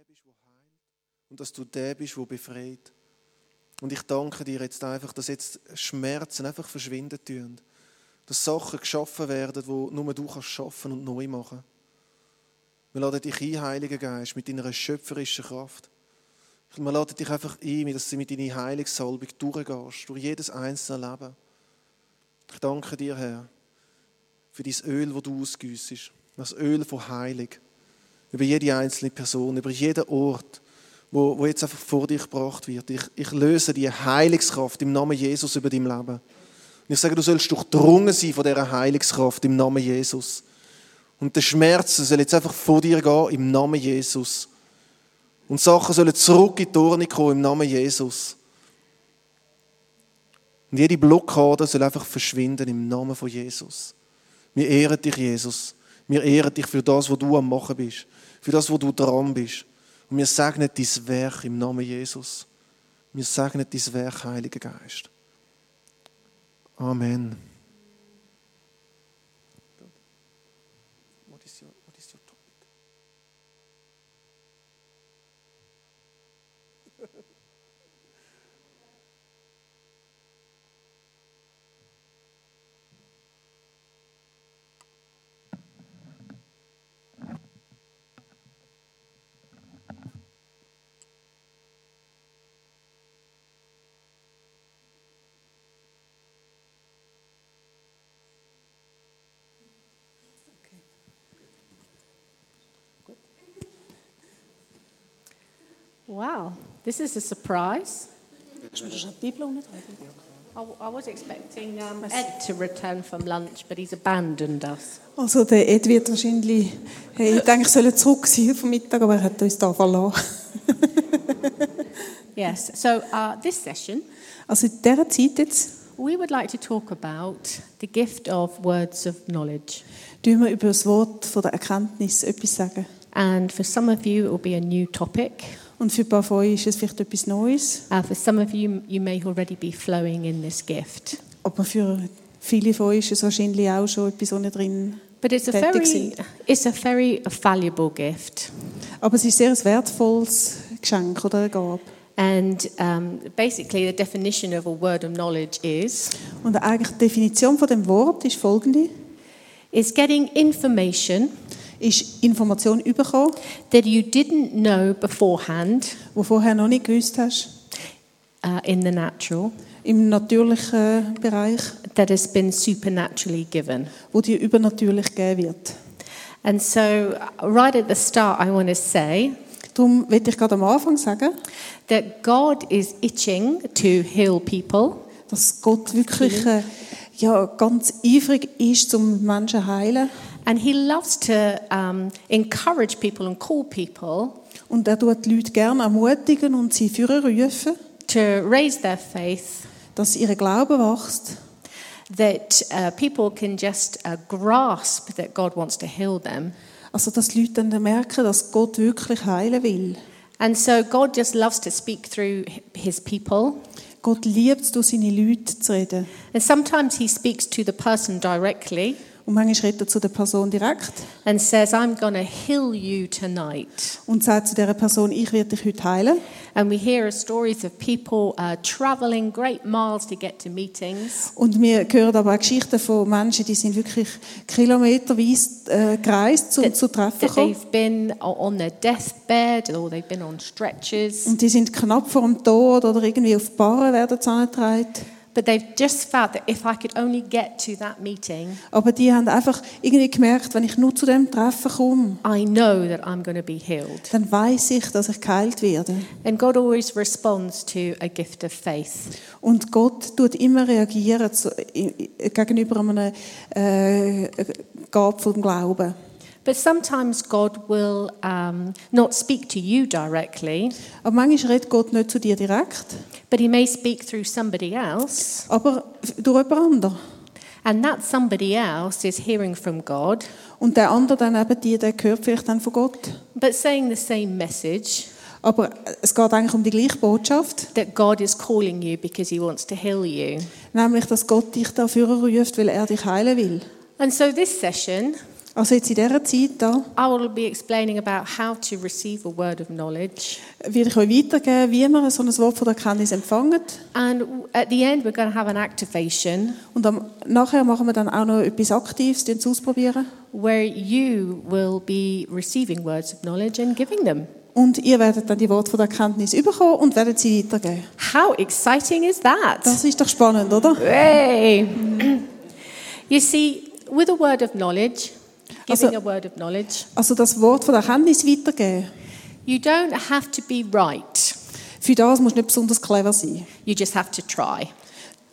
der bist, der heilt und dass du der bist, der befreit. Und ich danke dir jetzt einfach, dass jetzt Schmerzen einfach verschwinden tun. Dass Sachen geschaffen werden, die nur du kannst schaffen und neu machen. Wir laden dich ein, Heiliger Geist, mit deiner schöpferischen Kraft. Wir laden dich einfach ein, dass du mit deiner Heilungssalbung durchgehst, durch jedes einzelne Leben. Ich danke dir, Herr, für dein Öl, das du ausgüssest. Das Öl von Heilung. Über jede einzelne Person, über jeden Ort, wo, wo jetzt einfach vor dich gebracht wird. Ich, ich löse die Heilungskraft im Namen Jesus über dein Leben. Und ich sage, du sollst durchdrungen sein von dieser Heilungskraft im Namen Jesus. Und der Schmerz soll jetzt einfach vor dir gehen im Namen Jesus. Und Sachen sollen zurück in die Ordnung kommen im Namen Jesus. Und jede Blockade soll einfach verschwinden im Namen von Jesus. Wir ehren dich, Jesus. Wir ehren dich für das, was du am Machen bist. Für das, wo du dran bist. Und wir segnen dein Werk im Namen Jesus. Wir segnen dein Werk, Heiliger Geist. Amen. Wow, this is a surprise. Kannst du mir schon die Bibel umdrehen? I, I was expecting um, Ed to return from lunch, but he's abandoned us. Also der Ed wird wahrscheinlich, hey, ich denke, ich soll zurück sein vom Mittag, aber er hat uns da verlassen. Yes, so uh, this session, Also in dieser Zeit jetzt we would like to talk about the gift of words of knowledge. tun wir über das Wort von der Erkenntnis etwas sagen. And for some of you, it will be a new topic. Und für ein paar von euch ist es vielleicht etwas Neues, Uh, for some of you, you may already be flowing in this gift. aber für viele von euch ist es wahrscheinlich auch schon etwas, was drin But it's a very, it's a very valuable gift. Aber es ist sehr ein wertvolles Geschenk oder eine Gabe. And um, basically, the definition of a word of knowledge is Und eigentlich die Definition von dem Wort ist folgende: is getting information ist Information bekommen, that you didn't know beforehand. Du vorher noch nicht gewusst hast, uh, in the natural. Im natürlichen Bereich, that has been supernaturally given. wo dir übernatürlich gegeben wird. And so, right at the start, I want to say Darum will ich gerade am Anfang sagen, that God is itching to heal people, dass Gott wirklich ja, ganz eifrig ist, um Menschen zu heilen. And He loves to um, encourage people and call people Und er tut die Leute gerne ermutigen und sie führen rufen, to raise their faith dass ihr Glaube wächst, that uh, people can just uh, grasp that God wants to heal them. also dass die Leute dann merken, dass Gott wirklich heilen will. And so God just loves to speak through his people. Gott liebt es, durch seine Leute zu reden. And sometimes he speaks to the person directly Und manchmal redet er zu der Person direkt and says, I'm going to heal you tonight. und sagt zu dieser Person, ich werde dich heute heilen. And we hear stories of people uh, traveling great miles to get to meetings. Und wir hören aber auch Geschichten von Menschen, die sind wirklich kilometerweise äh, gereist, um zu Treffen kommen. they've been on their deathbed or they've been on stretchers, Und die sind knapp vor dem Tod oder irgendwie auf Barren werden zusammengetragen. But they've just felt that if I could only get to that meeting, Aber die haben einfach irgendwie gemerkt, wenn ich nur zu dem Treffen komme, I know that I'm going to be healed. dann weiß ich, dass ich geheilt werde. And God always responds to a gift of faith. Und Gott tut immer reagieren zu, gegenüber einer äh, Gabe vom Glauben. But sometimes God will um, not speak to you directly, Aber manchmal redet Gott nicht zu dir direkt, but He may speak through somebody else. aber durch jemand anderen. And that somebody else is hearing from God, Und der andere dann eben die, der hört vielleicht dann von Gott. but saying the same message Aber es geht eigentlich um die gleiche Botschaft, that God is calling you because He wants to heal you. nämlich, dass Gott dich dafür ruft, weil er dich heilen will. And so this session, Also jetzt in dieser Zeit da I will be explaining about how to receive a word of knowledge. werde ich euch weitergeben, wie man so ein Wort von der Erkenntnis empfangen. And at the end, we're going to have an activation Und am, nachher machen wir dann auch noch etwas Aktives, die ausprobieren. where you will be receiving words of knowledge and giving them. Und ihr werdet dann die Worte von der Erkenntnis bekommen und werdet sie weitergeben. How exciting is that? Das ist doch spannend, oder? Hey! you see, with a word of knowledge, giving Also- a word of knowledge, Also das Wort von der Erkenntnis weitergeben. you don't have to be right. Für das musst du nicht besonders clever sein. You just have to try.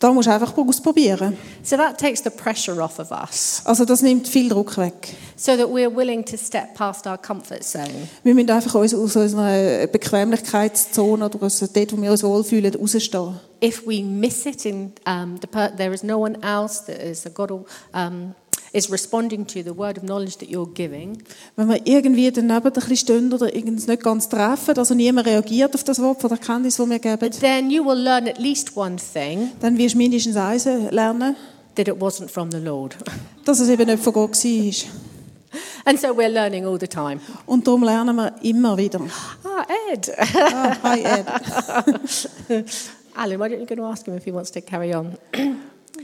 Da musst du einfach ausprobieren. So that takes the pressure off of us Also das nimmt viel Druck weg. so that we're willing to step past our comfort zone. Wir müssen einfach aus unserer Bequemlichkeitszone oder aus dort, wo wir uns wohlfühlen, rausstehen. If we miss it in um, the per- there is no one else that is a God um, is responding to the word of knowledge that you're giving, Wenn wir irgendwie daneben ein bisschen stehen oder irgendwas nicht ganz treffen, also niemand reagiert auf das Wort von der Erkenntnis, das wir geben, then you will learn at least one thing dann wirst du mindestens eins lernen, that it wasn't from the Lord. dass es eben nicht von Gott war. And so we're learning all the time. Und darum lernen wir immer wieder. Ah, Ed. Ah, hi Ed. Alan, why don't you go to ask him if he wants to carry on?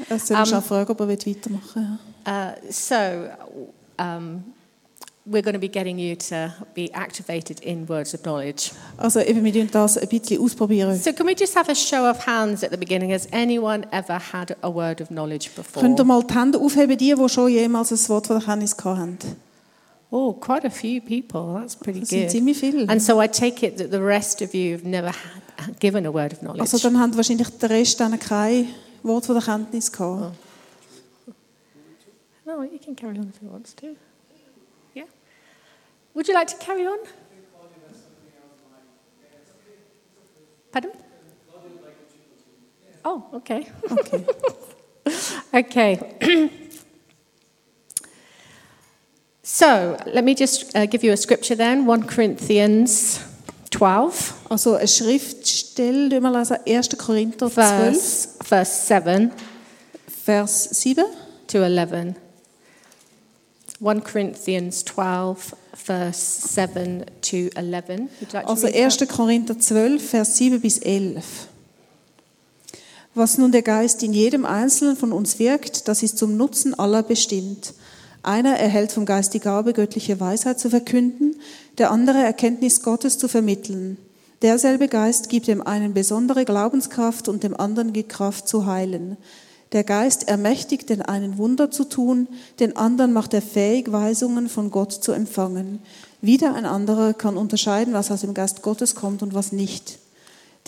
Das soll ich auch fragen, ob er weitermachen will. Uh, so, um, we're going to be getting you to be activated in words of knowledge. Also eben, wir tun das ein bisschen ausprobieren. So, can we just have a show of hands at the beginning? Has anyone ever had a word of knowledge before? Könnt ihr mal die Hände aufheben, die, die schon jemals ein Wort von Erkenntnis hatten? Oh, quite a few people. That's pretty Das sind good. ziemlich viele. And so I take it that the rest of you have never had, given a word of knowledge. Also dann haben wahrscheinlich der Rest dann kein Wort von der Erkenntnis gehabt. No, you can carry on if you want to. Yeah. Would you like to carry on? Pardon? Oh, okay. Okay. Okay. so let me just uh, give you a scripture then 1 Corinthians 12, Also eine Schriftstelle, die wir lesen, 1. Korinther 12, verse, verse 7 Vers 7. to 11. 1 Corinthians 12, verse 7 to 11. Would you like Also read 1. that? Korinther 12, Vers 7 bis 11. Was nun der Geist in jedem Einzelnen von uns wirkt, das ist zum Nutzen aller bestimmt. Einer erhält vom Geist die Gabe, göttliche Weisheit zu verkünden, der andere Erkenntnis Gottes zu vermitteln. Derselbe Geist gibt dem einen besondere Glaubenskraft und dem anderen die Kraft zu heilen. Der Geist ermächtigt den einen Wunder zu tun, den anderen macht er fähig, Weisungen von Gott zu empfangen. Wieder ein anderer kann unterscheiden, was aus dem Geist Gottes kommt und was nicht.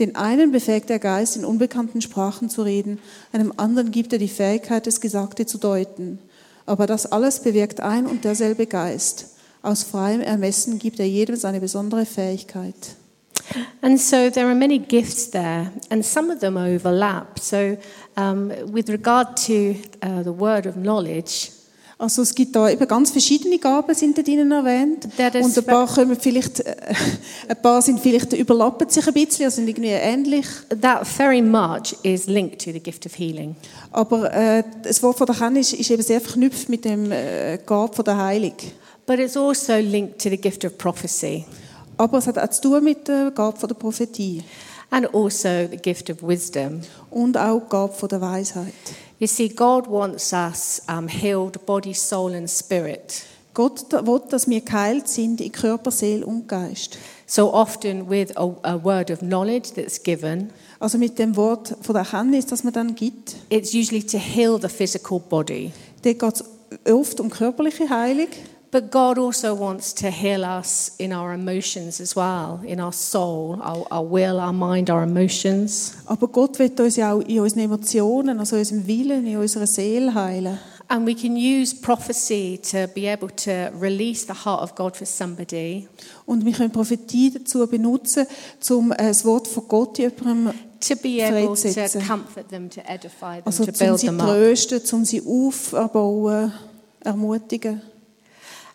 Den einen befähigt der Geist, in unbekannten Sprachen zu reden, einem anderen gibt er die Fähigkeit, das Gesagte zu deuten. Aber das alles bewirkt ein und derselbe Geist. Aus freiem Ermessen gibt er jedem seine besondere Fähigkeit. And so there are many gifts there, and some of them overlap. So, um, with regard to uh, the word of knowledge, Also es gibt da eben ganz verschiedene Gaben sind da drinnen erwähnt und ein paar kommen vielleicht, äh, ein paar sind vielleicht überlappen sich ein bisschen, also sind irgendwie ähnlich. that very much is linked to the gift of healing. Aber äh, das Wort von der Kenntnis ist eben sehr verknüpft mit dem äh, Gabe von der Heilung. But it's also linked to the gift of prophecy Aber es hat auch zu tun mit der Gabe von der Prophetie and also the gift of wisdom. und auch Gabe von der Weisheit. You see, God wants us um, healed body, soul, and spirit. Gott will, dass wir geheilt sind in Körper, Seele und Geist. So often, with a, a word of knowledge that's given, Also mit dem Wort von der Erkenntnis, das man dann gibt, it's usually to heal the physical body. dort geht es oft um körperliche Heilung. But God also wants to heal us in our emotions as well, in our soul, our, our will, our mind, our emotions. Aber Gott will uns ja auch in unseren Emotionen, also in unserem Willen, in unserer Seele heilen. And we can use prophecy to be able to release the heart of God for somebody, Und wir können Prophetie dazu benutzen, um äh, das Wort von Gott jemandem, to be able to comfort them, to edify them, also to um build sie them up. trösten, um sie aufbauen, ermutigen.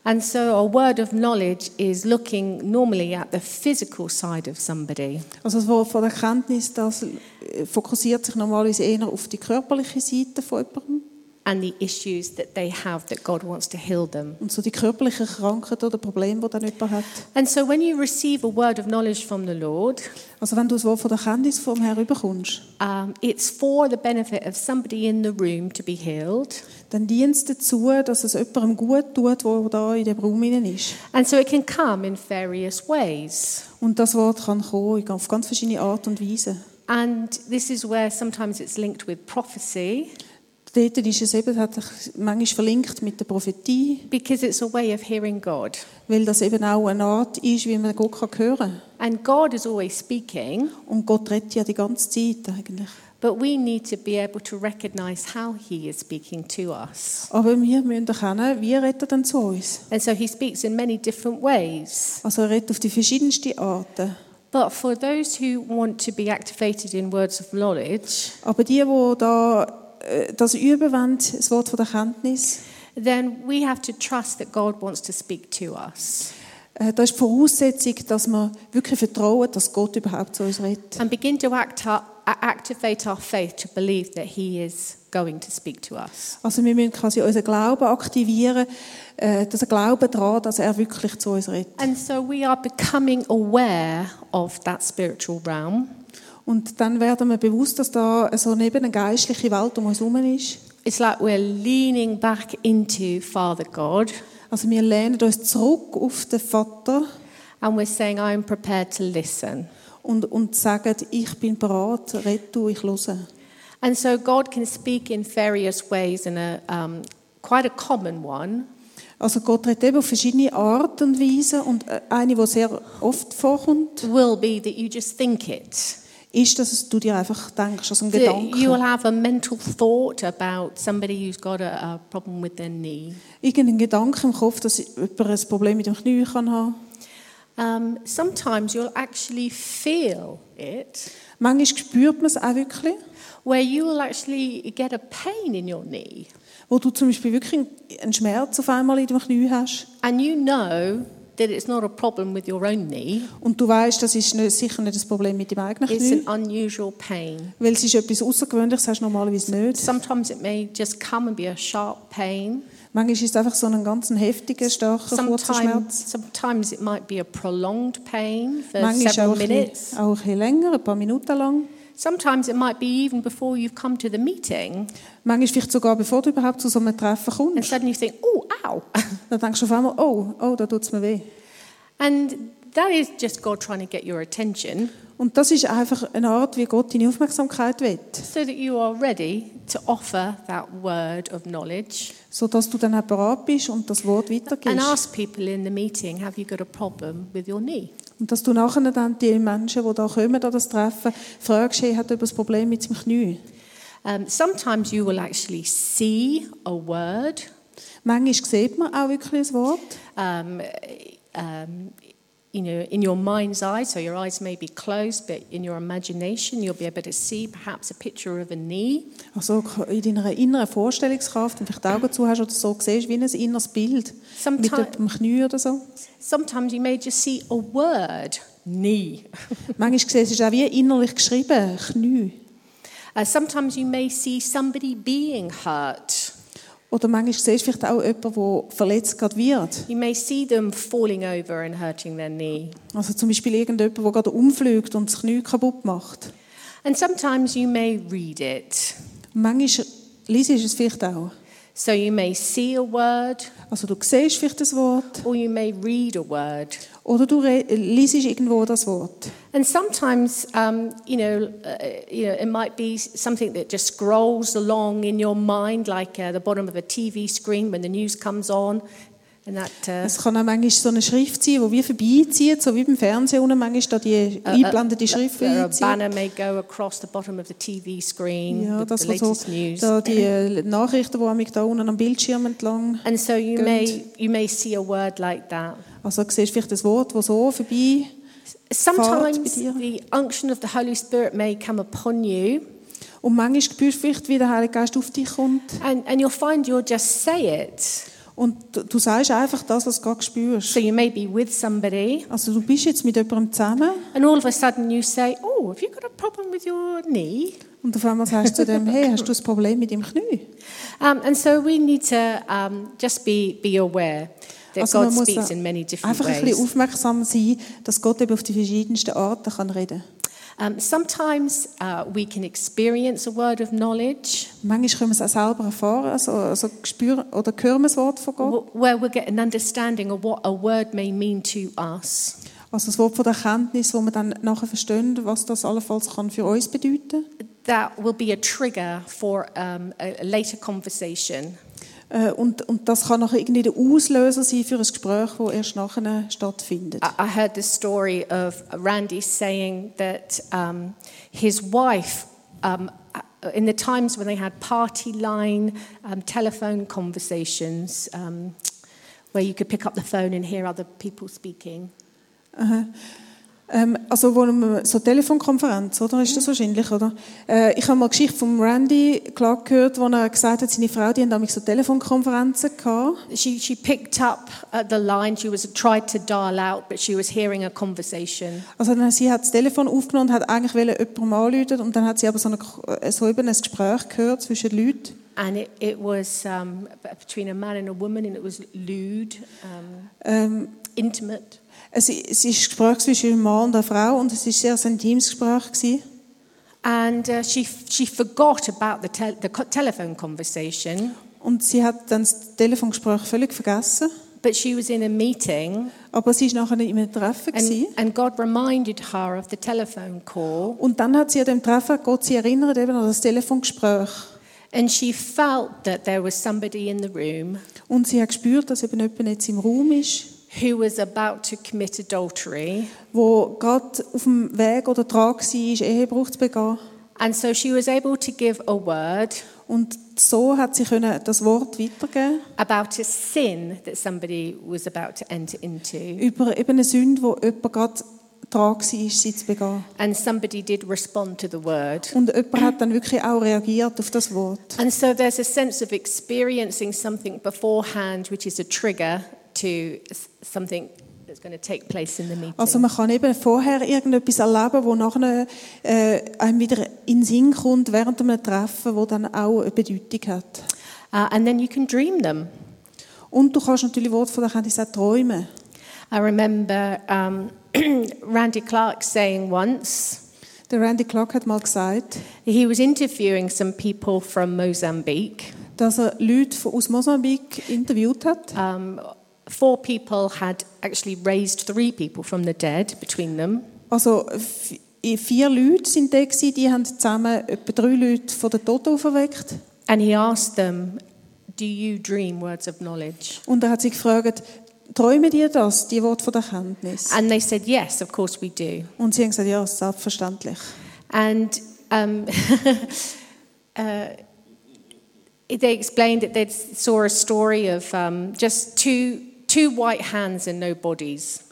And so a word of knowledge is looking normally at the physical side of somebody. Also das Wort von Erkenntnis, das äh, fokussiert sich normalerweise eher auf die körperliche Seite von jemandem. And the issues that they have that God wants to heal them. Und so die körperlichen Krankheiten oder Probleme, die dann jemand hat. And so when you receive a word of knowledge from the Lord, Also wenn du das Wort von der Kenntnis vom Herrn überkommst, um, it's for the benefit of somebody in the room to be healed. dann dient dazu, dass es jemandem gut tut, der da in dem Raum ist. And so it can come in various ways. Und das Wort kann kommen auf ganz verschiedene Art und Weise. And this is where sometimes it's linked with prophecy Dort ist es eben hat sich manchmal verlinkt mit der Prophetie, because it's a way of hearing God. weil das eben auch eine Art ist, wie man Gott kann hören kann. And God is always speaking, Und Gott redet ja die ganze Zeit eigentlich. but we need to be able to recognize how He is speaking to us. Aber wir müssen erkennen, wie redet er denn zu uns? And so He speaks in many different ways. Also er redet auf die verschiedensten Arten. But for those who want to be activated in words of knowledge, Aber die, die da das üben wollen, das Wort von der Kenntnis, then we have to trust that God wants to speak to us äh, da ist die Voraussetzung, dass wir wirklich vertrauen, dass Gott überhaupt zu uns redet. and begin to act our, activate our faith to believe that He is going to speak to us. Also wir müssen quasi unseren Glauben aktivieren, äh, dass Glauben daran, dass er wirklich zu uns redet. And so we are becoming aware of that spiritual realm. Und dann werden wir bewusst, dass da so neben eine geistliche Welt um uns herum ist. It's like we're leaning back into Father God Also wir lehnen uns zurück auf den Vater and we're saying, I'm prepared to listen. und, und sagen, ich bin bereit, red du, ich höre. And so God can speak in various ways, and a, um, quite a common one Also Gott redet eben auf verschiedene Art und Weise und äh, eine, die sehr oft vorkommt, will be that you just think it. Ist, dass du dir einfach denkst, also ein That Gedanke. you'll have a mental thought about somebody who's got a, a problem with their knee. Irgendein Gedanke im Kopf, dass jemand ein Problem mit dem Knie kann haben. Um, sometimes you'll actually feel it, Manchmal spürt man es auch wirklich, where you will actually get a pain in your knee, wo du zum Beispiel wirklich einen Schmerz auf einmal in dem Knie hast and you know that it's not a problem with your own knee. und du weißt, das ist nicht, sicher nicht das Problem mit dem eigenen It's Knie, an unusual pain. weil es ist etwas Außergewöhnliches, hast du normalerweise nicht. Sometimes it may just come and be a sharp pain. Manchmal ist es einfach so ein ganz heftiger, starker, kurzer Sometimes, Schmerz. sometimes it might be a prolonged pain for Manchmal ist es several auch, minutes. bisschen- auch ein bisschen länger, ein paar Minuten lang. Sometimes it might be even before you've come to the meeting, Manchmal vielleicht sogar, bevor du überhaupt zu so einem Treffen and suddenly you think, "Oh, ow!" Dann denkst du auf einmal, oh, oh, da tut es mir weh. and that is just God trying to get your attention, Und das ist einfach eine Art, wie Gott deine Aufmerksamkeit will. so that you are ready to offer that word of knowledge Sodass du dann bereit bist und das Wort and ask people in the meeting, "Have you got a problem with your knee?" Und dass du nachher dann die Menschen, die da kommen an das Treffen, fragst, hey, hat jemand ein Problem mit seinem Knie? Um, sometimes you will actually see a word. Manchmal sieht man auch wirklich ein Wort. um, um, you know, in your mind's eye, so your eyes may be closed, but in your imagination, you'll be able to see perhaps a picture of a knee. Also in deiner inneren Vorstellungskraft, wenn du die Augen zu hast oder so, siehst wie ein inneres Bild mit Sometime, dem Knie oder so. sometimes you may just see a word, knee. Manchmal siehst du auch wie innerlich geschrieben, Knie. Uh, sometimes you may see somebody being hurt. Oder manchmal siehst du vielleicht auch jemanden, der verletzt gerade wird. You may see them falling over and hurting their knee. Also zum Beispiel irgendjemand, der gerade umfliegt und das Knie kaputt macht. And sometimes you may read it. Manchmal liest du es vielleicht auch. So you may see a word, Also du siehst vielleicht das Wort or you may read a word. Oder du liest irgendwo das Wort. And sometimes, um, you know, uh, you know, it might be something that just scrolls along in your mind, like uh, the bottom of a TV screen when the news comes on, Es kann auch manchmal so eine Schrift sein, die wie vorbeizieht, so wie beim Fernsehen unten manchmal da die einblendete Schrift or a vorbeizieht. banner may go across the bottom of the TV screen Ja, das war so da die äh, Nachrichten, die da unten am Bildschirm entlang. And so you Good. may you may see a word like that. Also du siehst vielleicht das Wort, das so vorbei Sometimes the unction of the Holy Spirit may come upon you, und manchmal spürst du vielleicht, wie der Heilige Geist auf dich kommt and, and you'll find you'll just say it. Und du, du sagst einfach das, was du gerade spürst. So you may be with somebody, Also du bist jetzt mit jemandem zusammen and all of a sudden you say, "Oh, have you got a problem with your knee?" Und auf einmal sagst du dem, hey, hast du ein Problem mit dem Knie? Um, and so we need to um, just be, be aware that Also God man muss in many different einfach ein bisschen ways. aufmerksam sein, dass Gott eben auf die verschiedensten Arten kann reden Um, sometimes uh, we can experience a word of knowledge Manchmal können wir es selber erfahren, also, also spüren oder hören wir Wort von Gott. where we get an understanding of what a word may mean to us. Also das Wort von der Erkenntnis, wo wir dann nachher verstehen, was das allenfalls kann für uns bedeuten That will be a trigger for um, a, a later conversation. Äh, und, und das kann nachher irgendwie der Auslöser sein für ein Gespräch, das erst nachher stattfindet. I heard the story of Randy saying that um, his wife, um, in the times when they had party line um, telephone conversations, um, where you could pick up the phone and hear other people speaking, Ähm, also wo man, so Telefonkonferenz, oder? Ist das wahrscheinlich, oder? Äh, ich habe mal eine Geschichte von Randy Clark gehört, wo er gesagt hat, seine Frau, die haben damals so Telefonkonferenzen gehabt. she, she picked up the line. She was tried to dial out, but she was hearing a conversation. Also dann, sie hat das Telefon aufgenommen und hat eigentlich jemandem anrufen und dann hat sie aber so, eine, so eben ein Gespräch gehört zwischen Leuten. And it, it was um, between a man and a woman, and it was lewd, um, Ähm, intimate. Es, es ist ein Gespräch zwischen einem Mann und einer Frau und es ist ein sehr intimes Gespräch gewesen. And uh, she, she forgot about the, tel- the telephone conversation, Und sie hat dann das Telefongespräch völlig vergessen. but she was in a meeting, Aber sie war nachher in einem Treffen. and, and God reminded her of the telephone call. Und dann hat sie an dem Treffen Gott sie erinnert eben an das Telefongespräch. And she felt that there was somebody in the room Und sie hat gespürt, dass eben jemand jetzt im Raum ist, who was about to commit adultery. wo gerade auf dem Weg oder dran war, Ehebruch zu begehen. And so she was able to give a word Und so hat sie können das Wort weitergeben about a sin that somebody was about to enter into. über eben eine Sünde, wo jemand gerade dran war, sie zu begehen. And somebody did respond to the word. Und jemand hat dann wirklich auch reagiert auf das Wort. And so there's a sense of experiencing something beforehand, which is a trigger to something that's going to take place in the meeting. Also man kann eben vorher irgendetwas erleben, wo nachher äh, einem wieder in Sinn kommt während einem Treffen, wo dann auch eine Bedeutung hat. Uh, and then you can dream them. Und du kannst natürlich Wort von der Kenntnis auch träumen. I remember um, Randy Clark saying once, Der Randy Clark hat mal gesagt, he was interviewing some people from Mozambique. dass er Leute aus Mosambik interviewt hat. Um, four people had actually raised three people from the dead between them. Also vier Leute sind da gewesen, die haben zusammen etwa drei Leute von den Toten auferweckt. And he asked them, Do you dream words of knowledge? Und er hat sie gefragt, träumen die das, die Worte von der Kenntnis? And they said, Yes, of course we do. Und sie haben gesagt, ja, selbstverständlich. And um, uh, they explained that they saw a story of um, just two, two white hands and no bodies.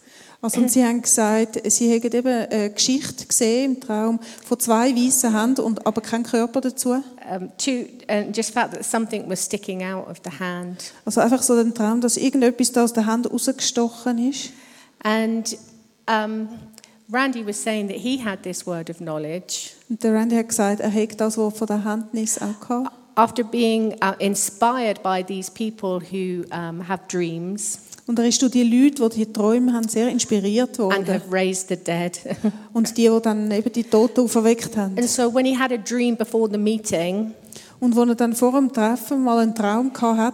Also, und sie haben gesagt, sie hätten eben eine Geschichte gesehen im Traum von zwei weißen Händen, und, aber kein Körper dazu. Um, two, and just felt that something was sticking out of the hand. Also einfach so den Traum, dass irgendetwas da aus der Hand rausgestochen ist. And um, Randy was saying that he had this word of knowledge Und der Randy hat gesagt, er hätte das Wort von der Handnis auch gehabt. after being uh, inspired by these people who um, have dreams Und er ist durch die Leute, die die Träume haben, sehr inspiriert and worden. have raised the dead. Und die, die dann eben die Toten auferweckt haben. and so when he had a dream before the meeting, Und wo er dann vor dem Treffen mal einen Traum hat,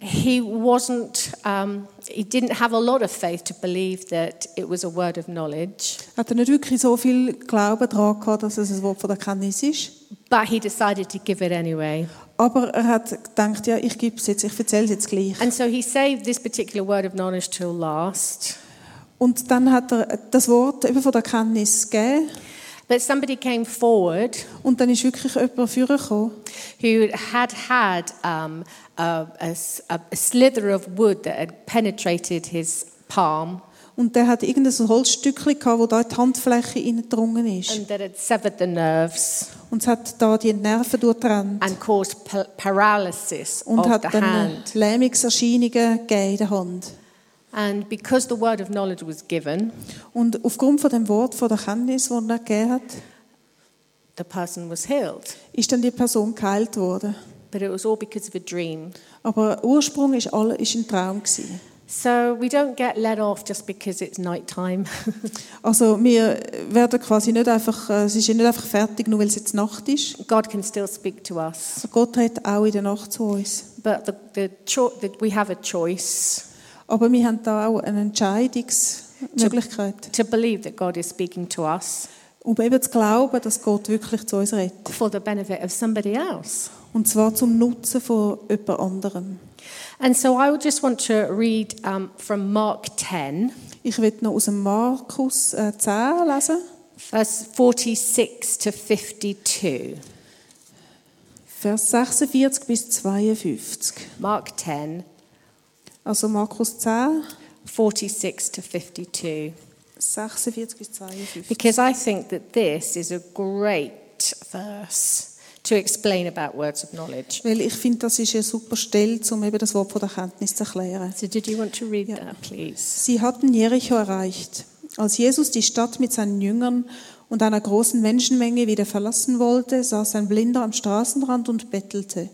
he wasn't, um, he didn't have a lot of faith to believe that it was a word of knowledge, hat er nicht wirklich so viel Glauben daran gehabt, dass es ein Wort von der Kenntnis ist. but he decided to give it anyway. Aber er hat gedacht, ja, ich gebe es jetzt, ich erzähle es jetzt gleich. And so he saved this particular word of knowledge till last. Und dann hat er das Wort eben von der Kenntnis gegeben. But somebody came forward Und dann ist wirklich jemand vorgekommen, who had had um, a, a- a slither of wood that had penetrated his palm Und der hat irgendein Holzstückchen gehabt, wo da in die Handfläche hineingedrungen ist. and that severed the nerves Und es hat da die Nerven durchtrennt. and caused pa- paralysis Und of hat the dann hand. Lähmungserscheinungen gegeben in der Hand. And because the word of knowledge was given, Und aufgrund von dem Wort von der Kenntnis, das er gegeben hat, the person was healed. ist dann die Person geheilt worden. But it was all because of a dream. Aber Ursprung ist, alle, ist ein Traum gewesen. So we don't get let off just because it's nighttime. Also wir werden quasi nicht einfach, äh, es ist nicht einfach fertig, nur weil es jetzt Nacht ist. God can still speak to us. Gott redet auch in der Nacht zu uns. But the, the cho- we have a choice Aber wir haben da auch eine Entscheidungsmöglichkeit, to believe that God is speaking to us um eben zu glauben, dass Gott wirklich zu uns redet. for the benefit of somebody else. Und zwar zum Nutzen von jemand anderem. And so I would just want to read um, from Mark 10, Ich will noch aus dem Markus äh, 10 lesen, verse 46 to 52. Vers 46 bis 52. Mark 10, Also Markus 10, 46 to 52. 46 bis 52. Because I think that this is a great verse to explain about words of knowledge. Weil ich finde, das ist eine super Stelle, um eben das Wort von der Kenntnis zu erklären. So, did you want to read Ja. that, please? Sie hatten Jericho erreicht. Als Jesus die Stadt mit seinen Jüngern und einer großen Menschenmenge wieder verlassen wollte, saß ein Blinder am Straßenrand und bettelte.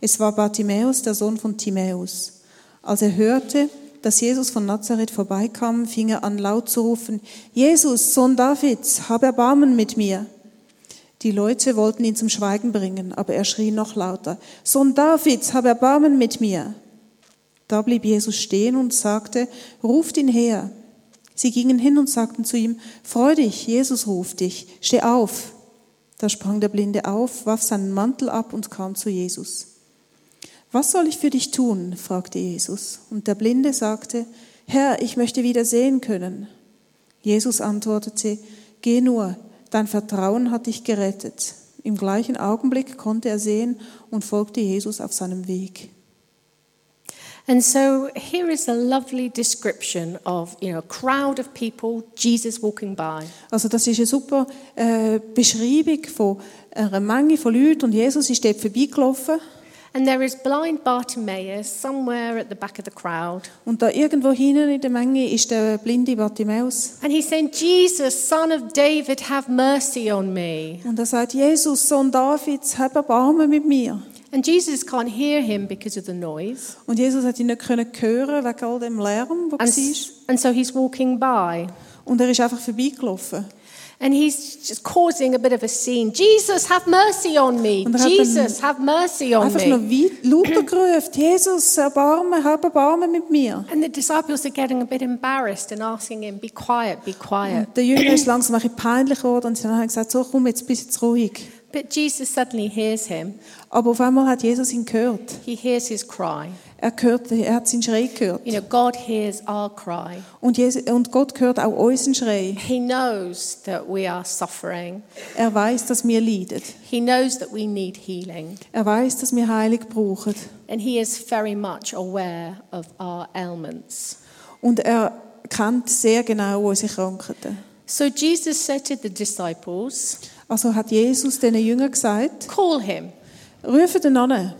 Es war Bartimäus, der Sohn von Timäus. Als er hörte, dass Jesus von Nazareth vorbeikam, fing er an laut zu rufen, Jesus, Sohn Davids, hab Erbarmen mit mir. Die Leute wollten ihn zum Schweigen bringen, aber er schrie noch lauter, Sohn Davids, hab Erbarmen mit mir. Da blieb Jesus stehen und sagte, ruft ihn her. Sie gingen hin und sagten zu ihm, freu dich, Jesus ruft dich, steh auf. Da sprang der Blinde auf, warf seinen Mantel ab und kam zu Jesus. Was soll ich für dich tun? fragte Jesus. Und der Blinde sagte, Herr, ich möchte wieder sehen können. Jesus antwortete, Geh nur, dein Vertrauen hat dich gerettet. Im gleichen Augenblick konnte er sehen und folgte Jesus auf seinem Weg. And so here is a lovely description of you know a crowd of people, Jesus walking by. Also das ist eine super äh, Beschreibung von einer Menge von Leuten und Jesus ist dort vorbeigelaufen And there is blind Bartimaeus somewhere at the back of the crowd. und da irgendwo hinten in der Menge ist der blinde Bartimäus And he's saying, Jesus, son of David, have mercy on me. und er sagt, Jesus, Sohn Davids, hab Erbarmen mit mir. And Jesus can't hear him because of the noise. Und Jesus hat ihn nicht können hören wegen all dem Lärm, der And, war. and so he's walking by. Und er ist einfach vorbeigelaufen. And he's just causing a bit of a scene. Jesus, have mercy on me. Er Jesus, have mercy on Einfach noch me. weit lauter gerufen, Jesus, Erbarmen, hab Erbarmen mit mir. And the disciples are getting a bit embarrassed and asking him, Be quiet, be quiet. Und der Jünger ist langsam ein bisschen peinlich geworden und sie haben gesagt, so komm, jetzt bist jetzt ruhig. But Jesus suddenly hears him. Aber auf einmal hat Jesus ihn gehört. He hears his cry. Er, hört, er hat seinen Schrei gehört. You know, God hears our cry. Und, Jesus, und Gott hört auch unseren Schrei. He knows that we are suffering. Er weiß, dass wir leiden. He knows that we need healing. Er weiß, dass wir Heilung brauchen. And He is very much aware of our ailments. Und er kennt sehr genau unsere Krankheiten. So Jesus said to the disciples, Also hat Jesus den Jüngern gesagt, Call him. rufen ihn an.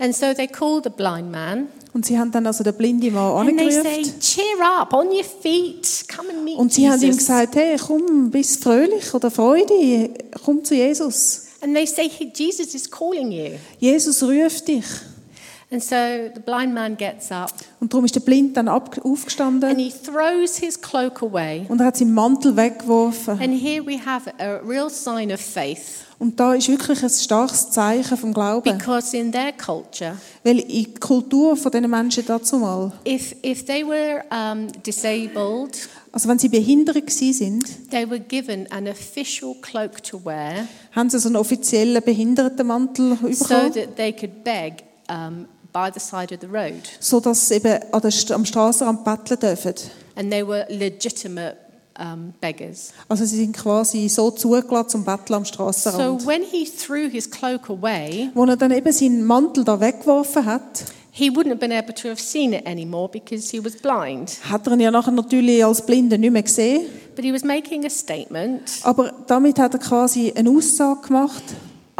And so they call the blind man. Und sie haben dann also den blinden Mann And they say, angerufen. Cheer up, on your feet, come and meet Und sie haben ihm gesagt, hey, komm, bist fröhlich oder Freude, komm zu Jesus. And they say, "Hey, Jesus is calling you. Jesus ruft dich. And so the blind man gets up Und darum ist der Blind dann ab, and aufgestanden he throws his cloak away. und er hat seinen Mantel weggeworfen. And here we have a real sign of faith Und da ist wirklich ein starkes Zeichen vom Glauben. because in their culture, Weil in die Kultur von diesen Menschen dazu mal, if, if they were um, disabled, also wenn sie behindert sind, they were given an official cloak to wear haben sie so einen offiziellen Behindertenmantel so bekommen, that they could beg um, by the side of the road. so dass sie eben an der, St- am Strassenrand betteln dürfen. And they were legitimate um, beggars. Also sie sind quasi so zugelassen zum Betteln am So Strassenrand. when he threw his cloak away, Wo er dann eben seinen Mantel da weggeworfen hat, he wouldn't have been able to have seen it anymore because he was blind. hat er ihn ja nachher natürlich als Blinde nicht mehr gesehen. But he was making a statement Aber damit hat er quasi eine Aussage gemacht,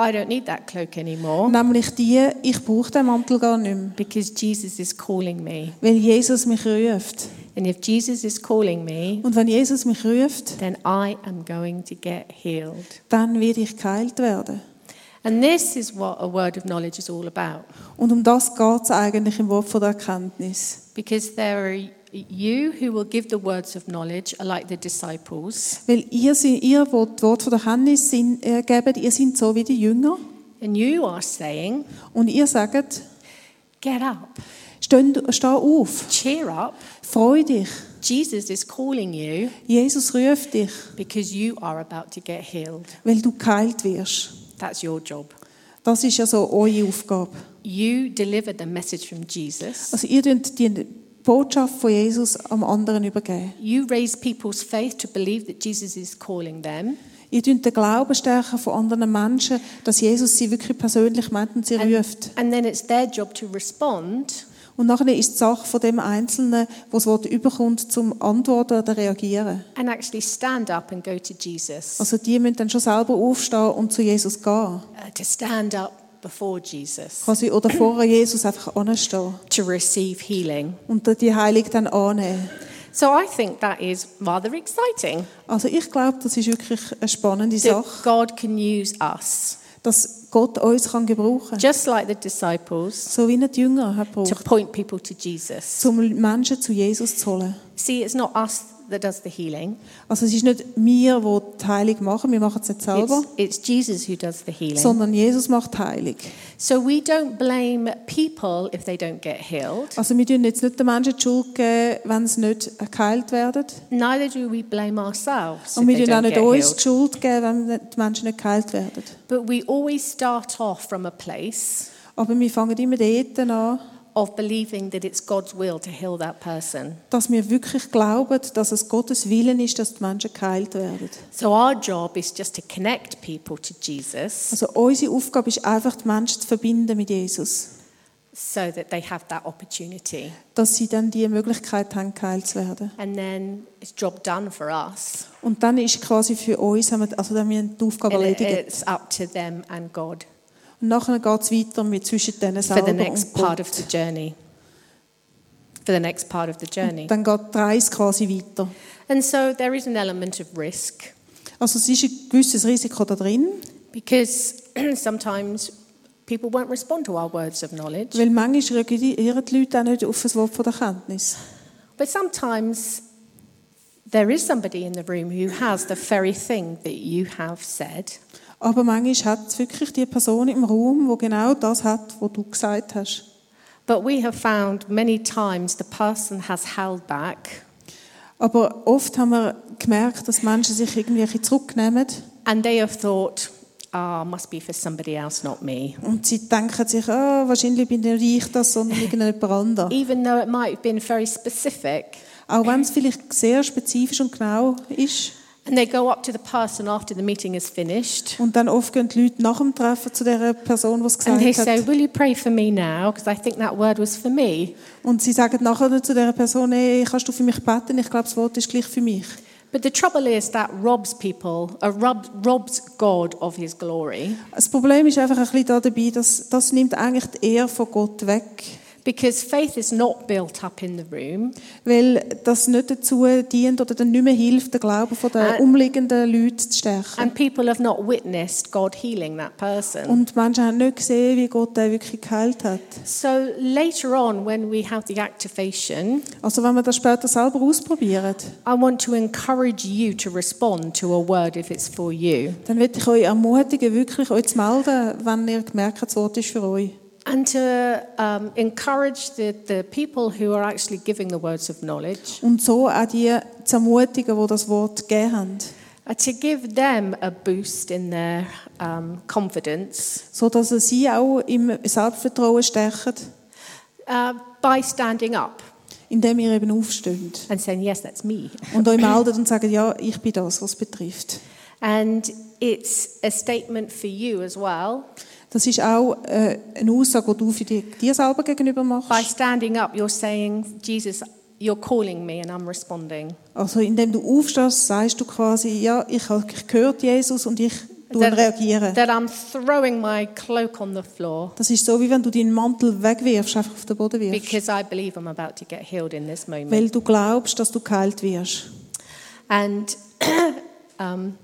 I don't need that cloak anymore nämlich die, ich brauche den Mantel gar nicht mehr, because Jesus is calling me. weil Jesus mich ruft. And if Jesus is calling me, Und wenn Jesus mich ruft, then I am going to get healed. dann werde ich geheilt werden. And this is what a word of knowledge is all about. Und um das geht es eigentlich im Wort von der Erkenntnis. Because there are you who will give the words of knowledge, are like the disciples, Weil ihr, seid- ihr wo das Wort von der Erkenntnis sind, äh, gebt, ihr seid so wie die Jünger. and you are saying, Und ihr sagt, Get up, steh, steh auf, cheer up. freu dich. Jesus is calling you Jesus ruft dich, because you are about to get healed. weil du geheilt wirst. That's your job. Das ist ja so eure Aufgabe. You deliver the message from Jesus. Also ihr die Botschaft von Jesus am anderen übergeben. You raise people's faith to believe that Jesus is calling them. Ihr den Glauben stärken von anderen Menschen, dass Jesus sie wirklich persönlich meint und sie ruft. And then it's their job to respond Und nachher ist die Sache von dem Einzelnen, wo das Wort überkommt, zum Antworten oder reagieren. and actually stand up and go to Jesus. Also die müssen dann schon selber aufstehen und zu Jesus gehen. Uh, to stand up before Jesus Quasi, oder vor Jesus einfach anstehen to receive healing. und die Heilung dann annehmen. So I think that is rather exciting Also ich glaube, das ist wirklich eine spannende Sache, God can use us, dass Gott uns kann gebrauchen kann. just like the disciples, So wie die Jünger hat to point people to Jesus. um Menschen zu Jesus zu holen. See, it's not us that does the healing. Also es ist nicht wir, die die Heilung machen, wir machen es nicht selber, It's, it's Jesus who does the healing. sondern Jesus macht Heilung. So we don't blame people if they don't get healed. Also wir tun jetzt nicht den Menschen die Schuld geben, wenn sie nicht geheilt werden. Neither do we blame ourselves Und wir tun auch nicht uns die. Schuld geben, wenn die Menschen nicht geheilt werden. But we always start off from a place Aber wir fangen immer dort an, of believing that it's God's will to heal that person. dass wir wirklich glauben, dass es Gottes Willen ist, dass die Menschen geheilt werden. So our job is just to connect people to Jesus Also unsere Aufgabe ist einfach, die Menschen zu verbinden mit Jesus. so that they have that opportunity. Dass sie dann die Möglichkeit haben, geheilt zu werden. And then it's job done for us. Und dann ist quasi für uns, also dann haben wir die Aufgabe erledigt. it's up to them and God Und nachher geht es weiter mit zwischen denen for selber the next und part of the journey. For the next part of the journey. Dann geht die Reise quasi weiter. And so there is an element of risk Also es ist ein gewisses Risiko da drin, because sometimes people won't respond to our words of knowledge. weil manchmal reagieren die Leute auch nicht auf das Wort von der Kenntnis. But sometimes there is somebody in the room who has the very thing that you have said. Aber manchmal hat es wirklich die Person im Raum, wo genau das hat, was du gesagt hast. But we have found many times the person has held back Aber oft haben wir gemerkt, dass Menschen sich irgendwie zurücknehmen and they have thought, ah, must be for somebody else, not me. und sie denken sich, ah, wahrscheinlich bin ich das, sondern irgendjemand anderes. Even though it might have been very specific. Auch wenn es vielleicht sehr spezifisch und genau ist. And they go up to the person after the meeting is finished Und dann oft gehen die Leute nach dem Treffen zu der Person, die es and they gesagt say, hat. Will you pray for me now? Because I think that word was for me. Und sie sagen nachher zu der Person, hey, kannst du für mich beten? Ich glaube, das Wort ist gleich für mich. But the trouble is that robs people, uh, rob, robs God of his glory. Das Problem ist einfach ein bisschen da dabei, dass das nimmt eigentlich die Ehre von Gott weg. Because faith is not built up in the room. Weil das nicht dazu dient oder dann nicht mehr hilft, den Glauben von den umliegenden Leuten zu stärken. And people have not witnessed God healing that person. Und Menschen haben nicht gesehen, wie Gott den wirklich geheilt hat. So later on, when we have the activation, Also wenn wir das später selber ausprobieren, I want to encourage you to respond to a word if it's for you. dann würde ich euch ermutigen, wirklich euch zu melden, wenn ihr gemerkt das Wort ist für euch. And to um, encourage the, the people who are actually giving the words of knowledge, Und so auch die zu ermutigen, die das Wort gegeben haben. uh, to give them a boost in their um, confidence So dass sie auch im Selbstvertrauen stärken, uh, by standing up indem ihr eben aufsteht. and saying, Yes, that's me. Und euch meldet und sagt, ja, ich bin das, was betrifft. And it's a statement for you as well. Das ist auch äh, eine Aussage, die du für die, dir selber gegenüber By machst. standing up, you're saying, Jesus, you're calling me and I'm responding. Also indem du aufstehst, sagst du quasi, ja, ich habe gehört Jesus und ich tun reagieren. that I'm throwing my cloak on the floor Das ist so, wie wenn du deinen Mantel wegwirfst, einfach auf den Boden wirfst. because I believe I'm about to get healed in this moment. Weil du glaubst, dass du geheilt wirst. And, um,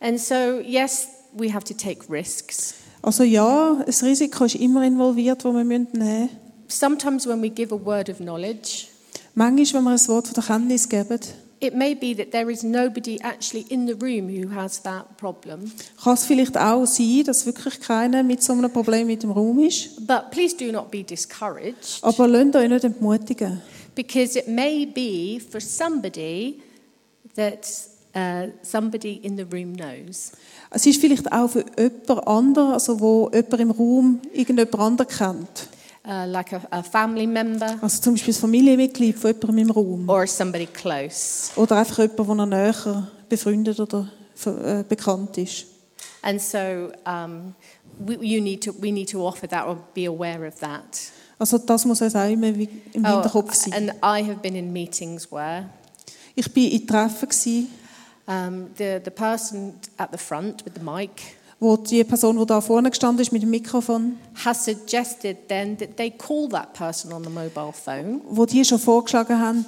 and so, yes, we have to take risks. Also ja, das Risiko ist immer involviert, das wir nehmen müssen. Sometimes when we give a word of knowledge, Manchmal, wenn wir ein Wort von der Kenntnis geben, it may be that there is nobody actually in the room who has that problem. kann es vielleicht auch sein, dass wirklich keiner mit so einem Problem mit dem Raum ist. But please do not be discouraged Aber lasst euch nicht entmutigen. because it may be for somebody that uh, somebody in the room knows. Es ist vielleicht auch für jemand anderen, also wo jemand im Raum irgendjemand anderen kennt. Uh, like a, a family member Also zum Beispiel ein Familienmitglied von jemandem im Raum. or somebody close. Oder einfach jemand, der näher befreundet oder äh, bekannt ist. And so um, we, you need to, we need to offer that or be aware of that. Also das muss uns auch immer im Oh, Hinterkopf sein. and I have been in meetings where Ich war in Treffen, gewesen, um, the, the person at the front with the mic wo die Person, die da vorne gestanden ist mit dem Mikrofon, has suggested then that they call that person on the mobile phone wo die schon vorgeschlagen haben,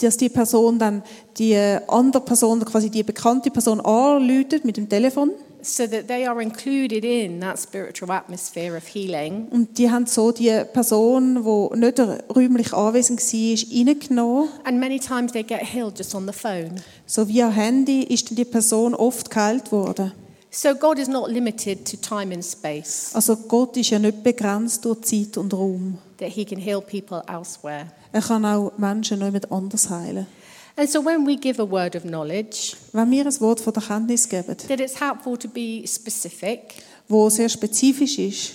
dass die Person dann die andere Person, quasi die bekannte Person anläutet mit dem Telefon. So that they are included in that spiritual atmosphere of healing. Und die haben so die Person, die nicht räumlich anwesend war, reingenommen. And many times they get healed just on the phone. So via Handy ist die Person oft geheilt worden. So God is not limited to time and space, Also Gott ist ja nicht begrenzt durch Zeit und Raum. that He can heal people elsewhere. Er kann auch Menschen noch jemand anders heilen. And so when we give a word of knowledge, Wenn wir ein Wort von der Kenntnis geben, that it's helpful to be specific. wo sehr spezifisch ist,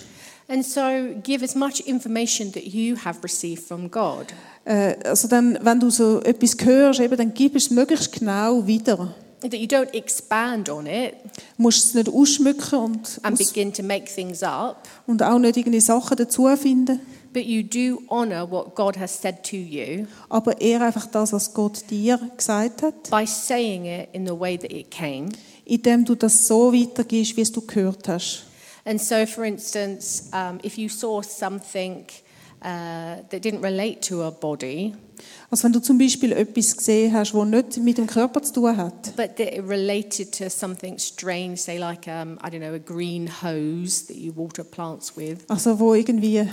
And so give as much information that you have received from God. äh, also dann, wenn du so etwas hörst, eben, dann gib es möglichst genau wieder. That you don't expand on it musst es nicht ausschmücken und, and begin to make things up, und auch nicht irgendwelche Sachen dazu finden, but you do honor what God has said to you aber eher einfach das, was Gott dir gesagt hat, by saying it in the way that it came. indem du das so weitergibst, wie es du gehört hast. And so, for instance, um, if you saw something uh, that didn't relate to a body, Also wenn du zum Beispiel etwas gesehen hast, das nicht mit dem Körper zu tun hat, but that it related to something strange, say like um, I don't know, a green hose that you water plants with, also wo irgendwie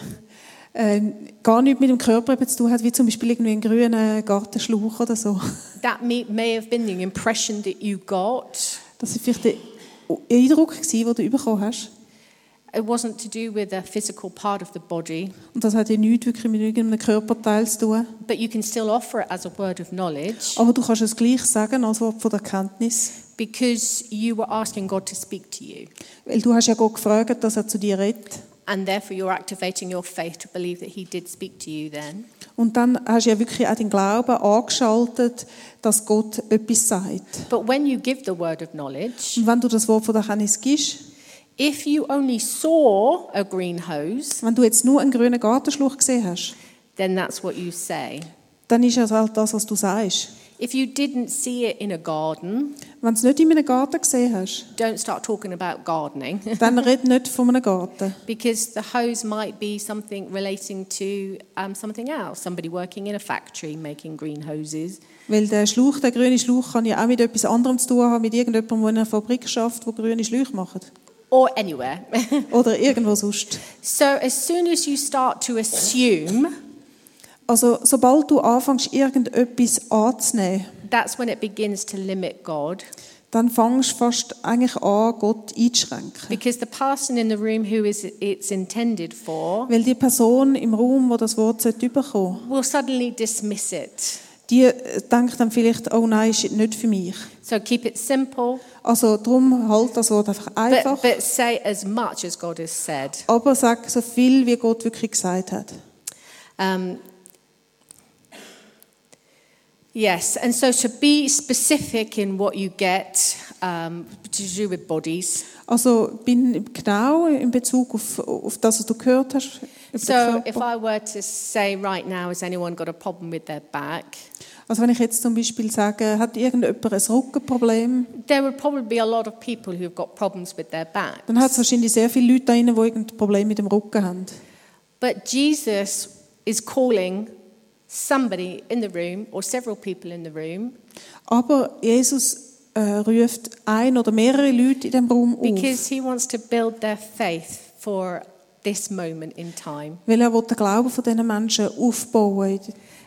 äh, gar nichts mit dem Körper eben zu tun hat, wie zum Beispiel irgendwie ein grüner Gartenschlauch oder so. that may, may have been the impression that you got. Das war vielleicht der Eindruck, gewesen, den du bekommen hast. It wasn't to do with a physical part of the body, Und das hat ja nichts wirklich mit irgendeinem Körperteil zu tun. but you can still offer it as a word of knowledge Aber du kannst es gleich sagen als Wort von der Kenntnis. because you were asking God to speak to you. Weil du hast ja Gott gefragt, dass er zu dir redet. And therefore, you're activating your faith to believe that He did speak to you then. Und dann hast du ja wirklich auch den Glauben angeschaltet, dass Gott etwas sagt. But when you give the word of knowledge, Und wenn du das Wort von der Kenntnis gibst, if you only saw a green hose, wenn du jetzt nur einen grünen Gartenschlauch gesehen hast, then that's what you say. dann ist es halt das, was du sagst. If you didn't see it in a garden, Wenn du es nicht in einem Garten gesehen hast, don't start talking about gardening dann red nicht von einem Garten. because the hose might be something relating to um, something else. Somebody working in a factory making green hoses. Weil der Schlauch, der grüne Schlauch, kann ja auch mit etwas anderem zu tun haben, mit irgendjemandem, der in einer Fabrik schafft, wo grüne Schläuche macht. Or anywhere. Oder irgendwo sonst. so, as soon as you start to assume, Also, sobald du anfängst, irgendetwas anzunehmen, that's when it begins to limit God. dann fängst du fast eigentlich an, Gott einzuschränken. Because the person in the room who is it's intended for Weil die Person im Raum, wo das Wort bekommen will suddenly dismiss it. die äh, denkt dann vielleicht, oh nein, ist nicht für mich. So keep it simple, Also darum halt das Wort einfach einfach, but, but say as much as God has said. aber sag so viel, wie Gott wirklich gesagt hat. Um, yes, and so to be specific in what you get um, to do with bodies, Also bin genau in Bezug auf, auf das, was du gehört hast, So if I were to say right now, has anyone got a problem with their back? Also wenn ich jetzt zum Beispiel sage, hat irgendjemand ein Rückenproblem, There would probably be a lot of people who've got problems with their back. dann hat es wahrscheinlich sehr viele Leute da drin, die irgendein Problem mit dem Rücken haben. But Jesus is calling somebody in the room or several people in the room Aber Jesus äh, ruft ein oder mehrere Leute in dem Raum auf, because he wants to build their faith for this moment in time. weil er will den Glauben von diesen Menschen aufbauen.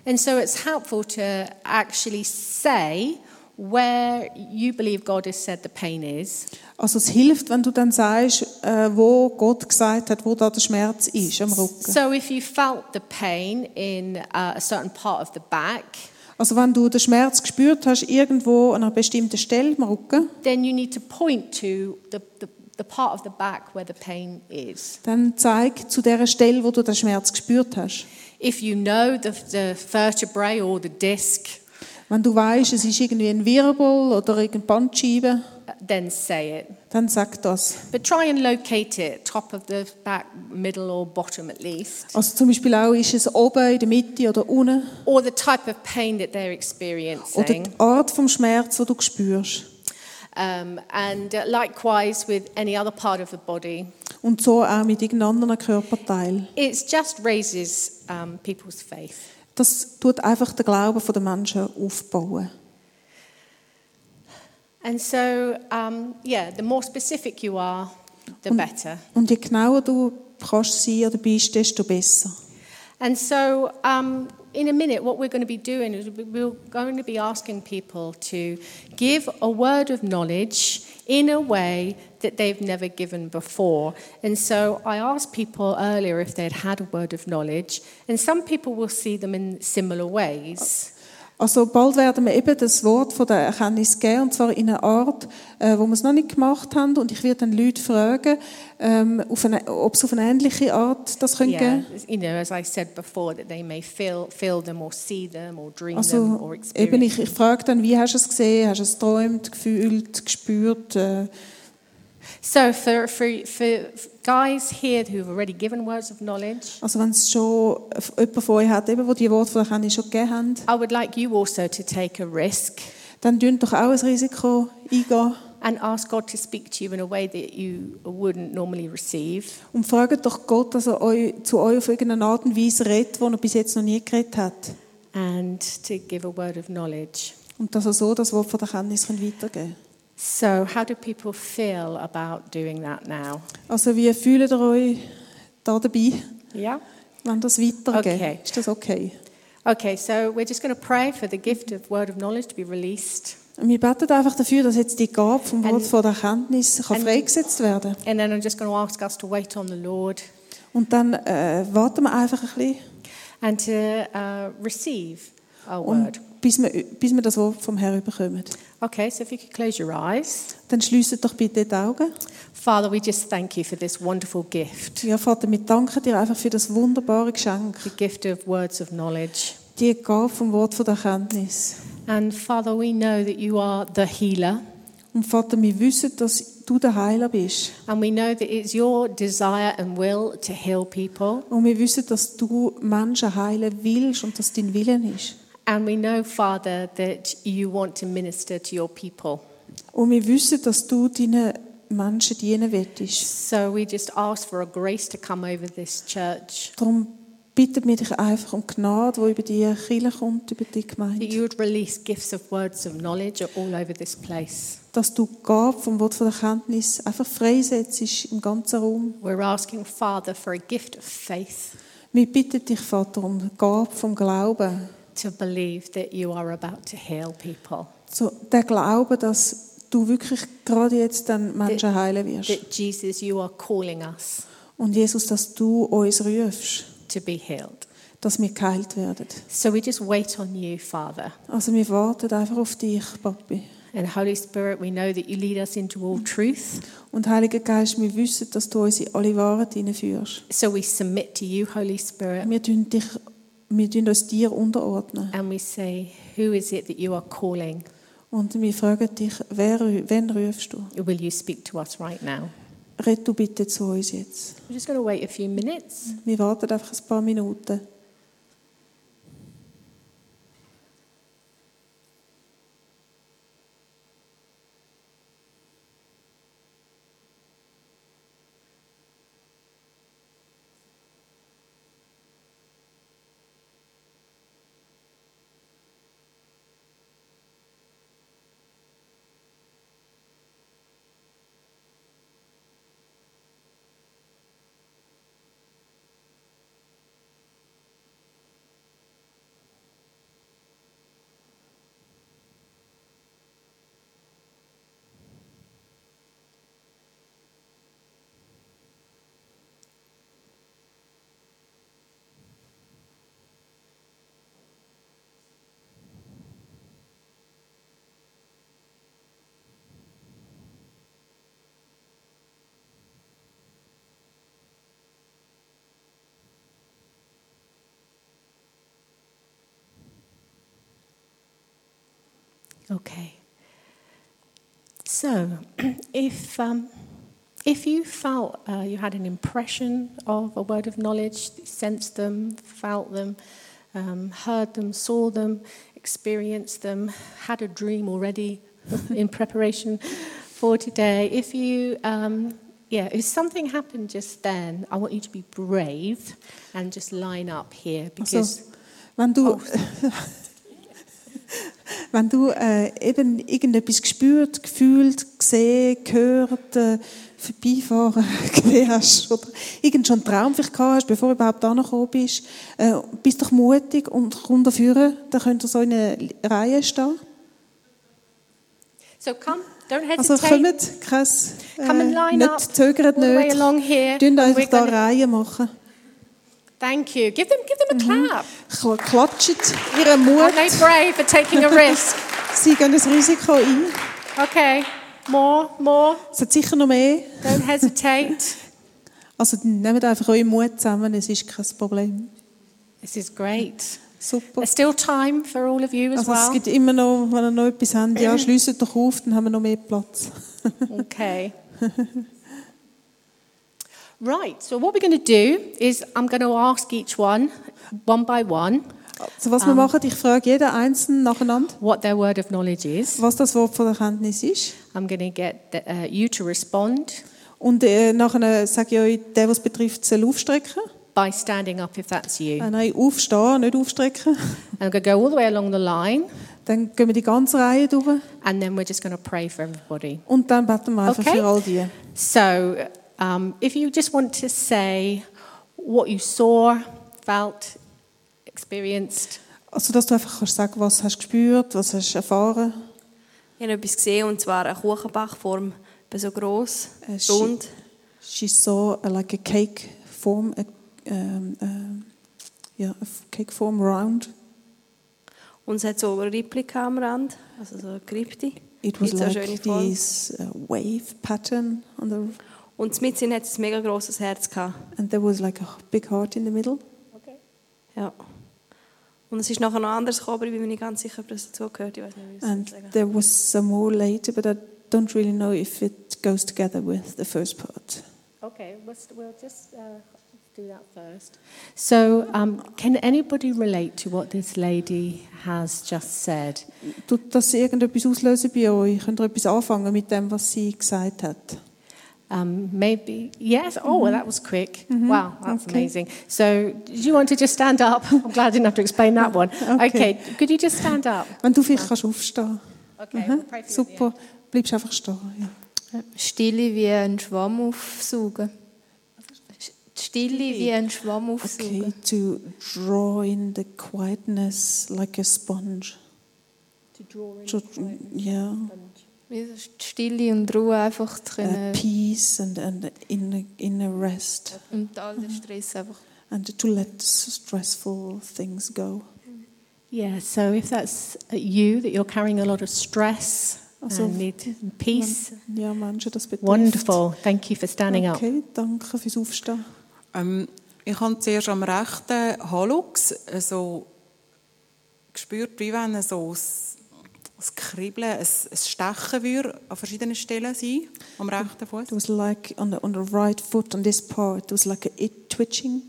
And so it's helpful to actually say where you believe God has said the pain is. Also es hilft, wenn du dann sagst, äh, wo Gott gesagt hat, wo da der Schmerz ist am Rücken. So if you felt the pain in uh, a certain part of the back, Also wenn du den Schmerz gespürt hast irgendwo an einer bestimmten Stelle am Rücken, then you need to point to the, the, the part of the back where the pain is. dann zeig zu der Stelle, wo du den Schmerz gespürt hast. If you know the, the vertebrae or the disc, Wenn du weißt, es ist irgendwie ein Wirbel oder irgendeine Bandscheibe, then say it. dann sag das. But try and locate it, top of the back, middle or bottom at least. Also zum Beispiel auch, ist es oben, in der Mitte oder unten? Or the type of pain that they're Oder experiencing. die Art vom Schmerz, die du spürst. Um, and uh, likewise with any other part of the body. Und so auch mit irgendeinem anderen Körperteil. It just raises um, people's faith. Das tut einfach den Glauben der Menschen aufbauen. And so, um, yeah, the more specific you are, the better. Und je genauer du kannst sein oder bist, desto besser. And so, um, in a minute, what we're going to be doing is we're going to be asking people to give a word of knowledge in a way that they've never given before. And so, I asked people earlier if they'd had a word of knowledge, and some people will see them in similar ways. Also bald werden wir eben das Wort von der Erkenntnis geben, und zwar in einer Art, äh, wo wir es noch nicht gemacht haben. Und ich werde dann Leute fragen, ähm, auf eine, ob es auf eine ähnliche Art das können Yeah, geben you know, as I said before, that they may feel, feel them or see them or dream them Also or eben, experience. ich, ich frage dann, wie hast du es gesehen? Hast du es geträumt, gefühlt, gespürt? Äh, So for, for, for guys here who've already given words of knowledge, also wenn es schon jemand von euch hat, eben, wo die Worte von der Erkenntnis schon gegeben haben, I would like you also to take a risk dann tun doch auch ein Risiko eingehen and ask God to speak to you in a way that you wouldn't normally receive. und fragt doch Gott, dass er euch, zu euch auf irgendeine Art und Weise redet, wo er bis jetzt noch nie geredet hat. and to give a word of knowledge. Und dass er so das Wort von der Erkenntnis kann weitergeben kann. So, how do people feel about doing that now? Also wie fühlt ihr euch da dabei, Yeah? wenn das weitergeht? Okay. Ist das okay? Okay, so we're just going to pray for the gift of word of knowledge to be released. Und wir beten einfach dafür, dass jetzt die Gabe vom Wort And- von der Erkenntnis kann and- freigesetzt werden And then I'm just going to ask us to wait on the Lord Und dann äh, warten wir einfach ein bisschen, and to uh, receive our und word. Bis, wir, bis wir das Wort vom Herrn bekommen. Okay, so if you could close your eyes. Dann schliessen doch bitte die Augen. Father, we just thank you for this wonderful gift, Ja, Vater, wir danken dir einfach für das wunderbare Geschenk, the gift of words of knowledge. die Gabe vom Wort von der Erkenntnis. And Father, we know that you are the healer, Und Vater, wir wissen, dass du der Heiler bist. and we know that it's your desire and will to heal people. Und wir wissen, dass du Menschen heilen willst und dass dein Willen ist. And we know, Father, that you want to minister to your people. Und wir wissen, dass du deinen Menschen dienen willst. So we just ask for a grace to come over this church, Darum bitten wir dich einfach um Gnade, die über die Kirche kommt, über die that Gemeinde. you would release gifts of words of knowledge all over this place. Dass du die Gabe vom Wort von Erkenntnis einfach freisetzt im ganzen Raum. We're asking, Father, for a gift of faith Wir bitten dich, Vater, um Gabe vom Glauben. To believe that you are about to heal people. So, der Glaube, dass du wirklich gerade jetzt dann Menschen heilen wirst. That Jesus, you are calling us Und Jesus, dass du uns rufst, to be healed. dass wir geheilt werden. So we just wait on you, Father. Also wir warten einfach auf dich, Papi. And Holy Spirit, we know that you lead us into all truth. Und Heiliger Geist, wir wissen, dass du uns in alle Wahrheit hineinführst. So we submit to you, Holy Spirit, Wir tun, dich, wir tun uns dir unterordnen. and we say, Who is it that you are calling? Und wir fragen dich, wer, wen rufst du? Will you speak to us right now? red du bitte zu uns jetzt. We're just going to wait a few minutes. Wir warten einfach ein paar Minuten. Okay. So, if, um, if you felt uh, you had an impression of a word of knowledge, sensed them, felt them, um, heard them, saw them, experienced them, had a dream already in preparation for today, if you, um, yeah, if something happened just then, I want you to be brave and just line up here because. Also, wenn du, Oh. wenn du äh, eben irgendetwas gespürt, gefühlt, gesehen, gehört, äh, vorbeifahren gesehen hast oder irgend schon einen Traum vielleicht gehabt hast, bevor du überhaupt angekommen bist, äh, bist doch mutig und komm dafür, dann könnt ihr so in einer Reihe stehen. So come, don't Also kommt, kein, Come and äh, line nicht, up zögert nicht. along here. Einfach da Reihe machen. Thank you. Give them, give them a clap. Kl- Klatscht ihren Mut. Aren't they brave for taking a risk? Sie gehen das Risiko ein. Okay, more, more. Es hat sicher noch mehr. Don't hesitate. Also nehmt einfach euren Mut zusammen, es ist kein Problem. This is great. Super. There's still time for all of you as Also es well. gibt immer noch, wenn ihr noch etwas habt, ja, schließt doch auf, dann haben wir noch mehr Platz. Okay. Right, so what we're going to do is I'm going to ask each one, one by one, Also was wir machen, ich frage jeden Einzelnen nacheinander, what their word of knowledge is. was das Wort von Erkenntnis ist. I'm going to get the, uh, you to respond Und äh, nachher sage ich euch, der, was betrifft, soll aufstrecken. by standing up if that's you. Äh, nein, aufstehen, nicht aufstrecken. I'm going to go all the way along the line, Dann gehen wir die ganze Reihe durch and then we're just going to pray for everybody. und dann beten wir einfach Okay. für all die. So, um, if you just want to say what you saw, felt, experienced, Also dass du einfach kannst sagen, was hast du gespürt, was hast du erfahren. Ich habe etwas gesehen, und zwar eine Kuchenbachform, etwa so gross, Äh, rund. She saw a, like a cake form, a, um, um, yeah, a f- cake form round. Und es hat so eine Replika am Rand, also so eine Krypte. It was schöne like this uh, wave pattern on the, Und mit hat es ein mega grosses Herz gehabt. and there was like a big heart in the middle. Ja. Und es ist nachher noch anders gekommen, aber ich bin mir nicht ganz sicher, ob das dazugehört. Ich weiß nicht, wie And sagen there was some more later, but I don't really know if it goes together with the first part. Okay, we'll, we'll just uh, do that first. So, um, can anybody relate to what this lady has just said? Tut das irgendetwas auslösen bei euch? Könnt ihr etwas anfangen mit dem, was sie gesagt hat? Um, maybe, yes. Oh, well, that was quick. Wow, that's Okay. amazing. So, do you want to just stand up? I'm glad I didn't have to explain that one. Okay. Okay, could you just stand up? Wenn du vielleicht kannst aufstehen. Okay, Mhm, we'll pray for you at the Super. Bleibst einfach stehen. Ja. Stille wie ein Schwamm aufsaugen. Stille wie ein Schwamm Okay, to draw in the quietness like a sponge. To draw in To, yeah, Wie so Stille und Ruhe einfach zu uh, können. peace and, and inner, inner rest. Und all den Stress einfach. And to let stressful things go. Yeah, so if that's uh, you, that you're carrying a lot of stress Also, and need peace, Ja, Menschen, das betrifft. wonderful. Thank you for standing up. Okay, danke fürs Aufstehen. Ähm, ich habe zuerst am rechten Hallux so gespürt, wie wenn so das ein Kribbeln, ein, ein Stechen würde an verschiedenen Stellen sein, am rechten Fuß. It was like on the, on the right foot, on this part, it was like a it twitching.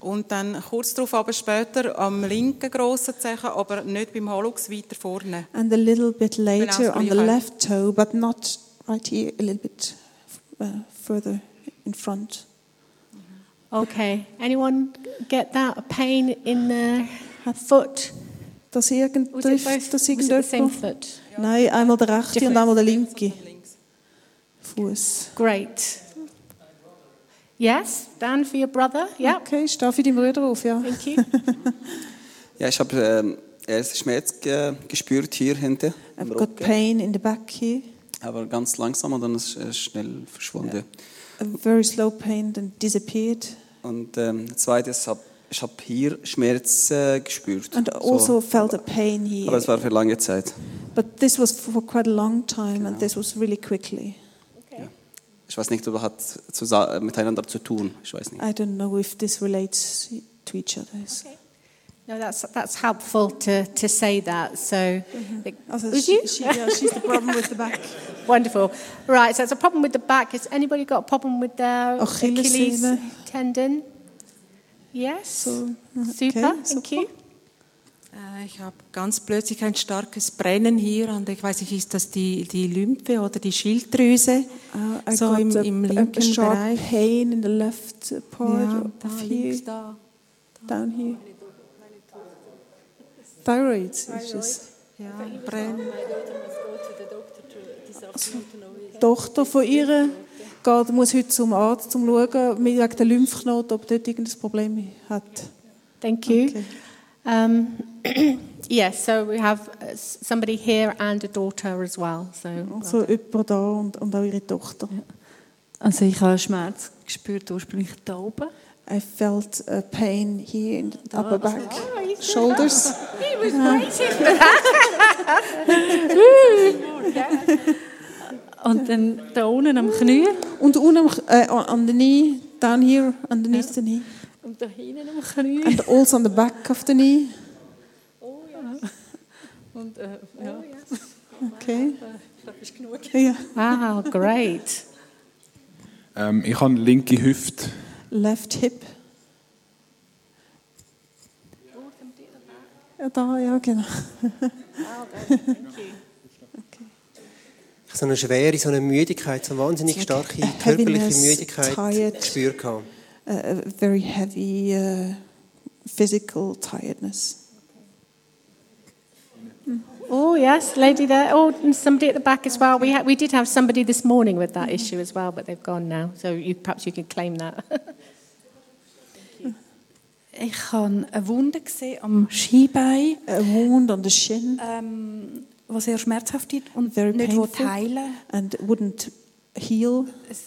Und dann kurz darauf aber später am linken grossen Zehen, aber nicht beim Hallux, weiter vorne. And a little bit later on the left toe, but not right here, a little bit uh, further in front. Okay. Anyone get that? A pain in the foot? Das irgend Was trifft both? das irgendjemand? Nein, einmal der rechte und Different. einmal der linke Fuß. Great. Yes, Dan for your brother. Yeah. Okay, steh für deinen Bruder auf, ja. Thank you. Ja, ich habe ähm, erst Schmerz ge gespürt hier hinten, I've got Rücken, pain in the back here, aber ganz langsam und dann ist es schnell verschwunden. a very slow pain, then disappeared. Und ähm, das Zweite ist, hab, ich habe hier Schmerz äh, gespürt. And also felt a pain Aber here. es war für lange Zeit. But this was for quite a long time, and this was really quickly. Ich weiß nicht, ob es hat miteinander zu tun. Ich weiß nicht. I don't know if this relates to each other. No, that's that's helpful to, to say that. So, it- Also, was she, you? she, yeah, she's the problem with the back. Wonderful. Right, so it's a problem with the back. Has anybody got a problem with their Achilles Achillessehne. tendon? Yes. So, Super. okay, Thank you. Äh, Ich habe ganz plötzlich ein starkes Brennen hier und ich weiß nicht, ist das die, die Lymphe oder die Schilddrüse? Uh, I so got im, a, im a, a linken sharp Bereich. pain in the left part Ja, of da here, links da. down here. Thyroid issues. Ja, Brennen. Die Tochter von ihr geht, muss heute zum Arzt, um zu schauen, wegen der Lymphknoten, ob dort irgendein Problem hat. Thank you. Okay. Um, yes, so we have uh, somebody here and a daughter as well. So Also jemand da und, und auch ihre Tochter. Also ich habe Schmerz gespürt ursprünglich da oben. I felt a pain here in the upper back, shoulders. he was waiting for that. Und dann da unten am Knie Und unten am- äh, on the knee, down here, underneath the knee. und da hinten am Knie. And also on the back of the knee. Und, äh, ja, Okay. das ist genug. Ja. Wow, great. Ähm, ich habe linke Hüfte. Left hip. Ja, da, ja, genau. Ich habe so eine schwere, so eine Müdigkeit, so eine wahnsinnig starke a körperliche Müdigkeit tired. gespürt. gehabt. A, a very heavy uh, physical tiredness. Oh yes, lady there. Oh, and somebody at the back as well. We ha- we did have somebody this morning with that issue as well, but they've gone now. So you perhaps you can claim that. Ich habe eine Wunde gesehen am Skibein, A wound on the shin ähm, die sehr schmerzhaft ist und Very nicht painful. heilen and wouldn't heal.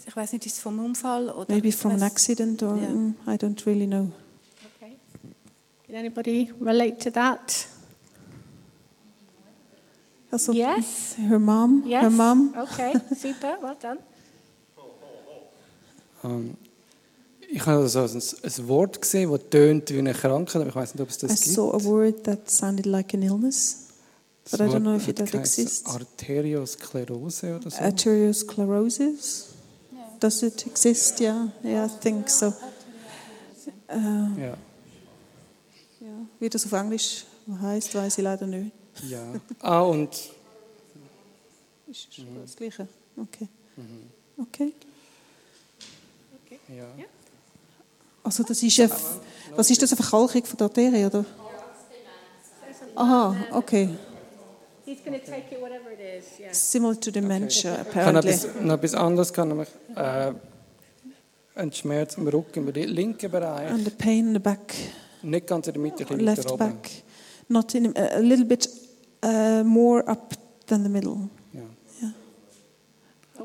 Ich weiß nicht, ist es vom Unfall oder Maybe from an was- accident or Yeah. mm, I don't really know. okay. Can anybody relate to that? Also, Yes. Her mom. Yes. Her mom. Okay. Super. Well done. Ähm, ich habe so ein, ein Wort gesehen, das tönt wie eine Krankheit, aber ich weiß nicht, ob es I das gibt. saw a word that sounded like an illness, but I don't know if it hat that exists. Arteriosklerose oder so. Arteriosclerosis. Does it exist? Yeah, yeah, I think so. Äh, ja. ja. Wie das auf Englisch heißt, weiß ich leider nicht. ja. Ah, und Ist es das Gleiche? Okay. Okay. ja. Also das ist eine, was ist das, eine Verkalkung von der Arterie, oder? Aha, okay. He's going to take it whatever it is. Yeah. Similar to dementia, Ich habe noch apparently. etwas, noch etwas anderes, gehabt, nämlich äh, einen Schmerz im Rücken, im linken Bereich. And the pain in the back, Nicht ganz in der Mitte, ein bisschen left oben. back. Not in, a a little bit uh, more up than the middle. Ja.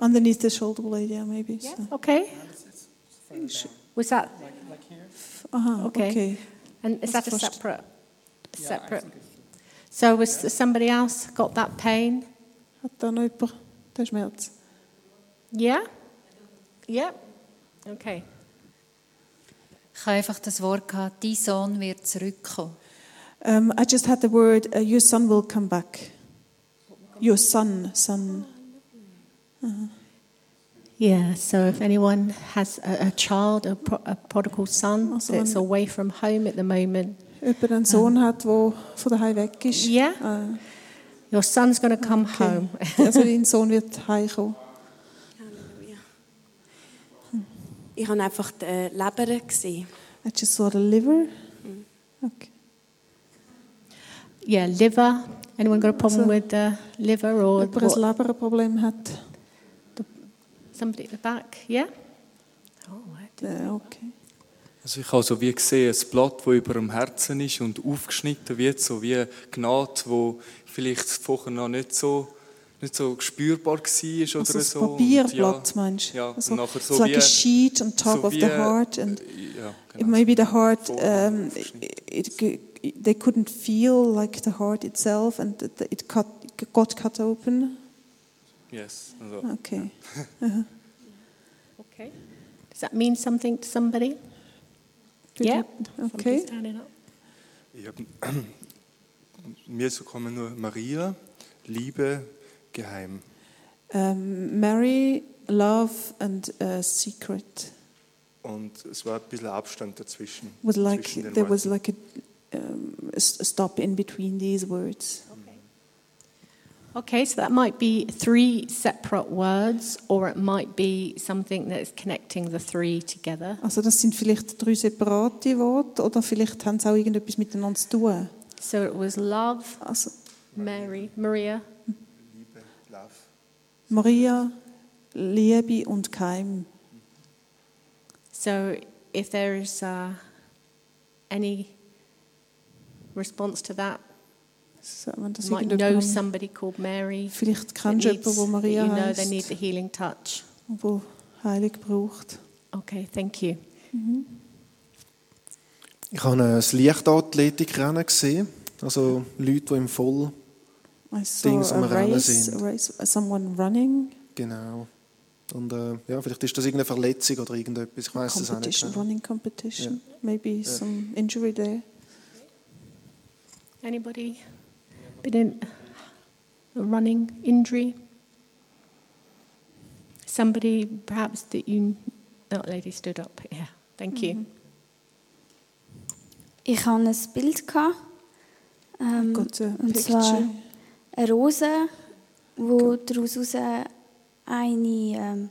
Underneath the shoulder blade, yeah, maybe. Yeah. So. Okay. Was that Aha, uh-huh, Okay. okay. and is that a That's first. separate? Separate. So was somebody else got that pain? Hat da noch jemand den Schmerz? Yeah. Yeah. Okay. Ich habe einfach das Wort gehabt, dein Sohn wird zurückkommen. Um, I just had the word, uh, your son will come back. Your son, son. Uh-huh. Yeah, so if anyone has a, a child, a, pro, a prodigal son Also that's wenn- away from home at the moment, Jemand einen Sohn hat, der von daheim weg ist. Yeah. Äh, your son's going to come okay. home. also dein Sohn wird heimkommen. Ich habe einfach die Leber gesehen. I just saw the liver. Okay. yeah, liver. Anyone got a problem Also- with the liver or Jemand ein Leberproblem hat. somebody at the back? Yeah. Äh, okay. Also ich habe so wie gesehen, ein Blatt, das über dem Herzen ist und aufgeschnitten wird, so wie Gnade, wo vielleicht vorher noch nicht so, nicht so spürbar war oder Also ein so. Papierblatt, und, meinst du? Ja, Also, und nachher it's so like wie, a sheet on top so of wie, the heart and ja, it maybe the heart um, it, it, they couldn't feel like the heart itself and it, cut, got cut open. Yes. Also, Okay. Uh-huh. Okay. Does that mean something to somebody? Yeah. Somebody okay. standing up. Ich hab, mir so kommen nur Maria, Liebe, geheim. Um, Mary, love and uh, secret Und es war ein bisschen Abstand dazwischen. was like zwischen den there was Worten. like a, um, a stop in between these words. Okay, so that might be three separate words, or it might be something that is connecting the three together. Also das sind vielleicht drei separate Worte oder vielleicht haben sie auch irgendetwas miteinander zu tun. So it was love, Also Mary, Maria, Liebe, Love. Maria, Liebe und Keim. So if there is uh, any response to that, wenn das might know somebody called Mary. Vielleicht kennst du jemanden, wo that Maria You know they need the healing touch. wo Heilig braucht. Okay, thank you. Ich habe ein Leichtathletikrennen gesehen. Also Leute, die im Voll Dings am a Rennen race, sind. a race, someone running, Genau. Und äh, ja, vielleicht ist das irgendeine Verletzung oder irgendetwas. Ich weiß es auch nicht. competition, genau. running competition. Ja. Maybe Ja. some injury there. Anybody been in a running injury? Somebody perhaps that you. That lady stood up. Yeah, thank you. Mm-hmm. Ich hatte ein Bild. Ähm, und picture. zwar eine Rose, wo daraus raus eine ähm,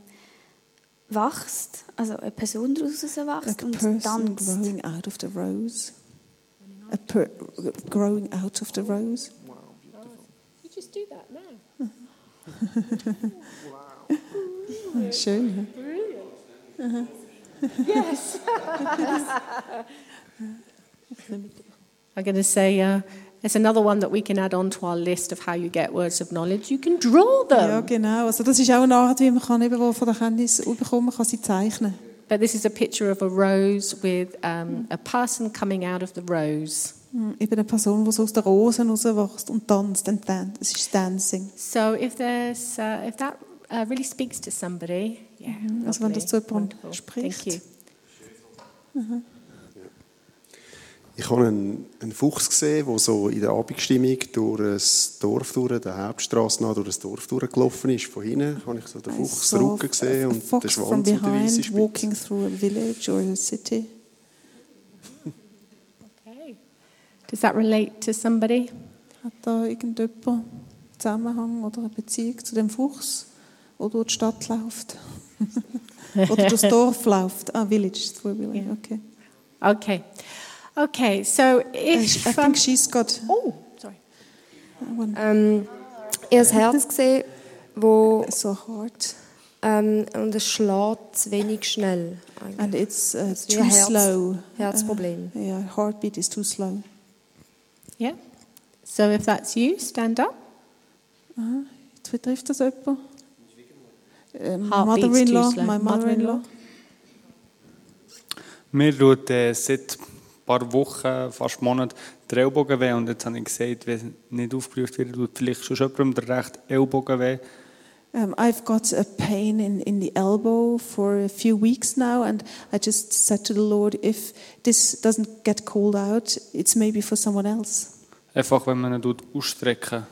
wächst, also eine Person daraus raus wächst Like und tanzt. growing out of the rose. A per growing out of the rose. You just do that now. Ah, Schön. ja? Aha. Yes. I'm going to say uh, there's another one that we can add on to our list of how you get words of knowledge. You can draw them. Ja, genau. Also das ist auch eine Art, wie man kann eben wo von der Kenntnis bekommen kann sie zeichnen. But this is a picture of a rose with um, a person coming out of the rose. Hm, Eben eine Person, die so aus der Rosen rauswächst und tanzt. Und dan es ist Dancing. So if there's uh, if that uh, really speaks to somebody, yeah, Also wenn das zu jemandem wonderful. spricht. Thank you. Mhm. Ich habe einen, einen Fuchs gesehen, der so in der Abendstimmung durch das Dorf durch, der Hauptstraße nach durch das Dorf durchgelaufen ist. Von hinten habe ich so den Fuchs Rücken gesehen und den Schwanz und die weiße behind Spitze. walking through a village or a city. Does that relate to somebody? Hat da irgendjemand Zusammenhang oder eine Beziehung zu dem Fuchs, der durch die Stadt läuft? oder durchs Dorf läuft? Ah, Village, wo Village, okay. Okay. Okay. So if I think she's got... Oh, sorry. Ich habe ein Herz gesehen, wo so hart. Ähm, und es schlägt zu wenig schnell. eigentlich. And it's uh, too Herz, slow. Herzproblem. Uh, yeah, heartbeat is too slow. Yeah. So if that's you, stand up. Aha. Jetzt betrifft das jemand? Ähm, Mother-in-law, my mother-in-law. Mir tut äh, seit ein paar Wochen, fast Monaten, der Ellbogen weh. Und jetzt habe ich gesagt, wenn nicht aufgerufen wird, tut vielleicht schon jemandem der rechte Ellbogen weh. Um, I've got a pain in, in the elbow for a few weeks now, and I just said to the Lord, if this doesn't get called out, it's maybe for someone else. Einfach, wenn man ihn ausstrecken.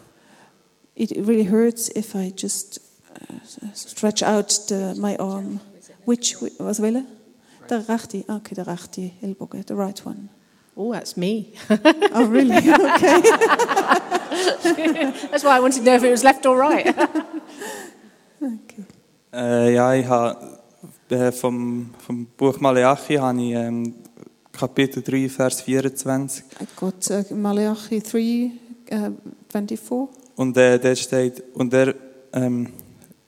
it really hurts if I just uh, stretch out the, my arm. Which, was will Der rechte, okay, der rechte Ellbogen, the right one. Oh, that's me. Oh, really? Okay. that's why I wanted to know if it was left or right. Äh, ja, ich habe äh, vom, vom Buch Malachi habe ich ähm, Kapitel 3, Vers 24. I got uh, Malachi 3, uh, 24. Und äh, dort steht, und er, ähm,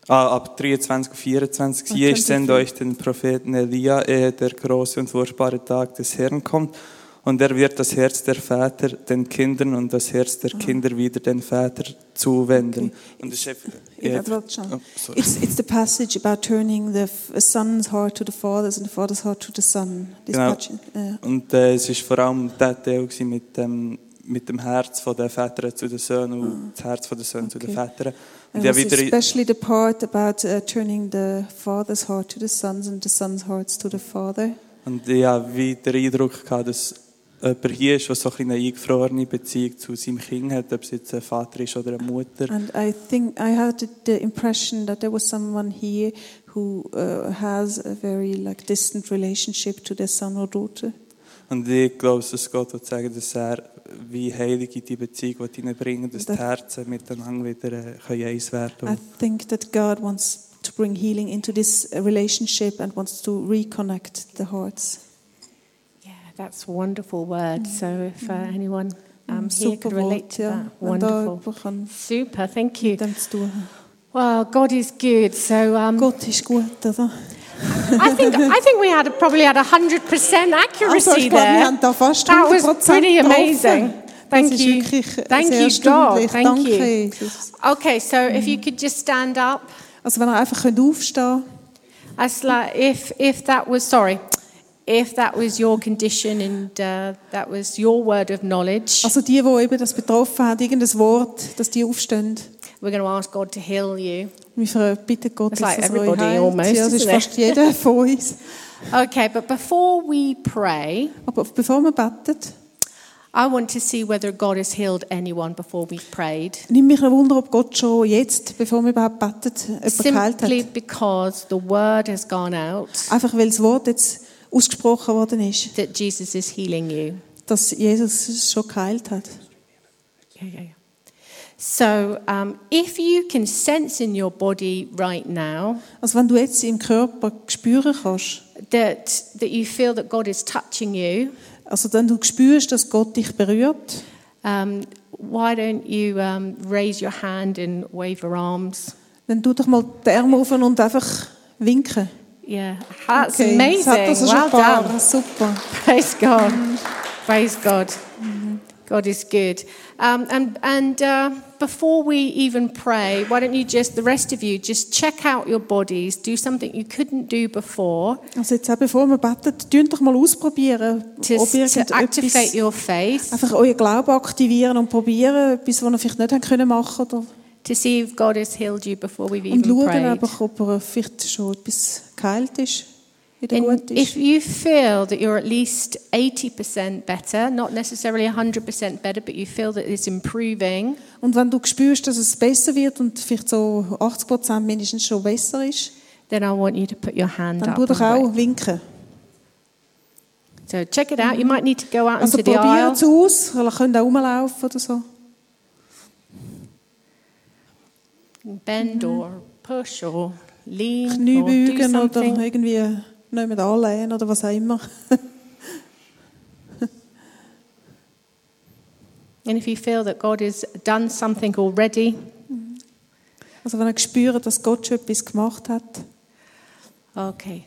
ah, ab 23 und 24, Ah, siehe, ich 23. sende euch den Propheten Elia, ehe der große und furchtbare Tag des Herrn kommt. Und er wird das Herz der Väter den Kindern und das Herz der Kinder wieder den Vätern zuwenden. Und ist einfach- Yeah, ja, warte schon. oh, it's, it's the passage about turning the son's heart to the father's and the father's heart to the son. This Genau. uh, Und äh, es war vor allem der Teil mit dem, mit dem Herz von den Vätern zu den Söhnen und das Herz von den Söhnen zu den Okay. Vätern. And Und ja, was especially the part about uh, turning the father's heart to the sons and the sons' hearts to the father. und ich habe wie den Eindruck gehabt, dass jemand hier ist, der so eine eingefrorene Beziehung zu seinem Kind hat, ob es jetzt ein Vater ist oder eine Mutter. And I think I had the impression that there was someone here who uh, has a very like distant relationship to their son or daughter. Und ich glaube, dass Gott will sagen, dass er wie heilig in die Beziehung hineinbringen dass die That- Herzen miteinander wieder äh, eins werden I think that God wants to bring healing into this relationship and wants to reconnect the hearts. That's a wonderful word. So if uh, anyone um, Mm, here could relate to that, wonderful. Super, thank you. mit dem zu tun haben. Well, God is good. So um, Gott ist gut, oder? I think I think we had a, probably had a hundred percent accuracy Also ich glaube, there. wir haben da fast that was pretty amazing. Thank you. Thank you, God. Thank you. Okay, so if you could just stand up. Also wenn ihr einfach könnt aufstehen As like if if that was sorry, if that was your condition and uh, that was your word of knowledge, Also die, die eben das betroffen hat, irgendein Wort, dass die aufstehen. we're going to ask God to heal you. Wir bitten Gott, It's dass like es euch everybody heilt. almost, ja, das ist fast jeder von uns. Okay, but before we pray, Aber bevor wir beten, I want to see whether God has healed anyone before we've prayed. nimmt mich ein Wunder, ob Gott schon jetzt, bevor wir überhaupt jemanden geheilt Simply hat. because the word has gone out Einfach weil das Wort jetzt ausgesprochen worden ist, that Jesus is healing you. dass Jesus es schon geheilt hat. Yeah, yeah, yeah. So, um, if you can sense in your body right now Also wenn du jetzt im Körper spüren kannst, that that you feel that God is touching you, also wenn du spürst, dass Gott dich berührt, um, why don't you um, raise your hand and wave your arms? dann tu doch mal die Arme auf und einfach winken. Yeah, that's Okay, amazing. das schon well ein paar. done. Super. Praise God. Praise God. God is good. Um, and and uh, before we even pray, why don't you just, the rest of you, just check out your bodies, do something you couldn't do before Also jetzt auch bevor wir beten, tun doch mal ausprobieren, to, ob to activate your faith, einfach euren Glauben aktivieren und probieren, etwas, was ihr vielleicht nicht haben können machen oder to see if God has healed you before we've und even schauen prayed. einfach, ob er vielleicht schon etwas geheilt ist, wieder And gut if ist. you feel that you're at least 80% better, not necessarily 100% better, but you feel that it's improving, Und wenn du spürst, dass es besser wird und vielleicht so 80 Prozent mindestens schon besser ist, then I want you to put your hand dann up. tu doch and auch winken. So check it out. You might need to go out Also into the aisle. probieren es aus, ihr könnt auch rumlaufen oder so. Bend or push or lean Knie or do oder irgendwie nicht anlehnen oder was auch immer. And if you feel that God has done something already, Also wenn ihr spürt, dass Gott schon etwas gemacht hat. okay.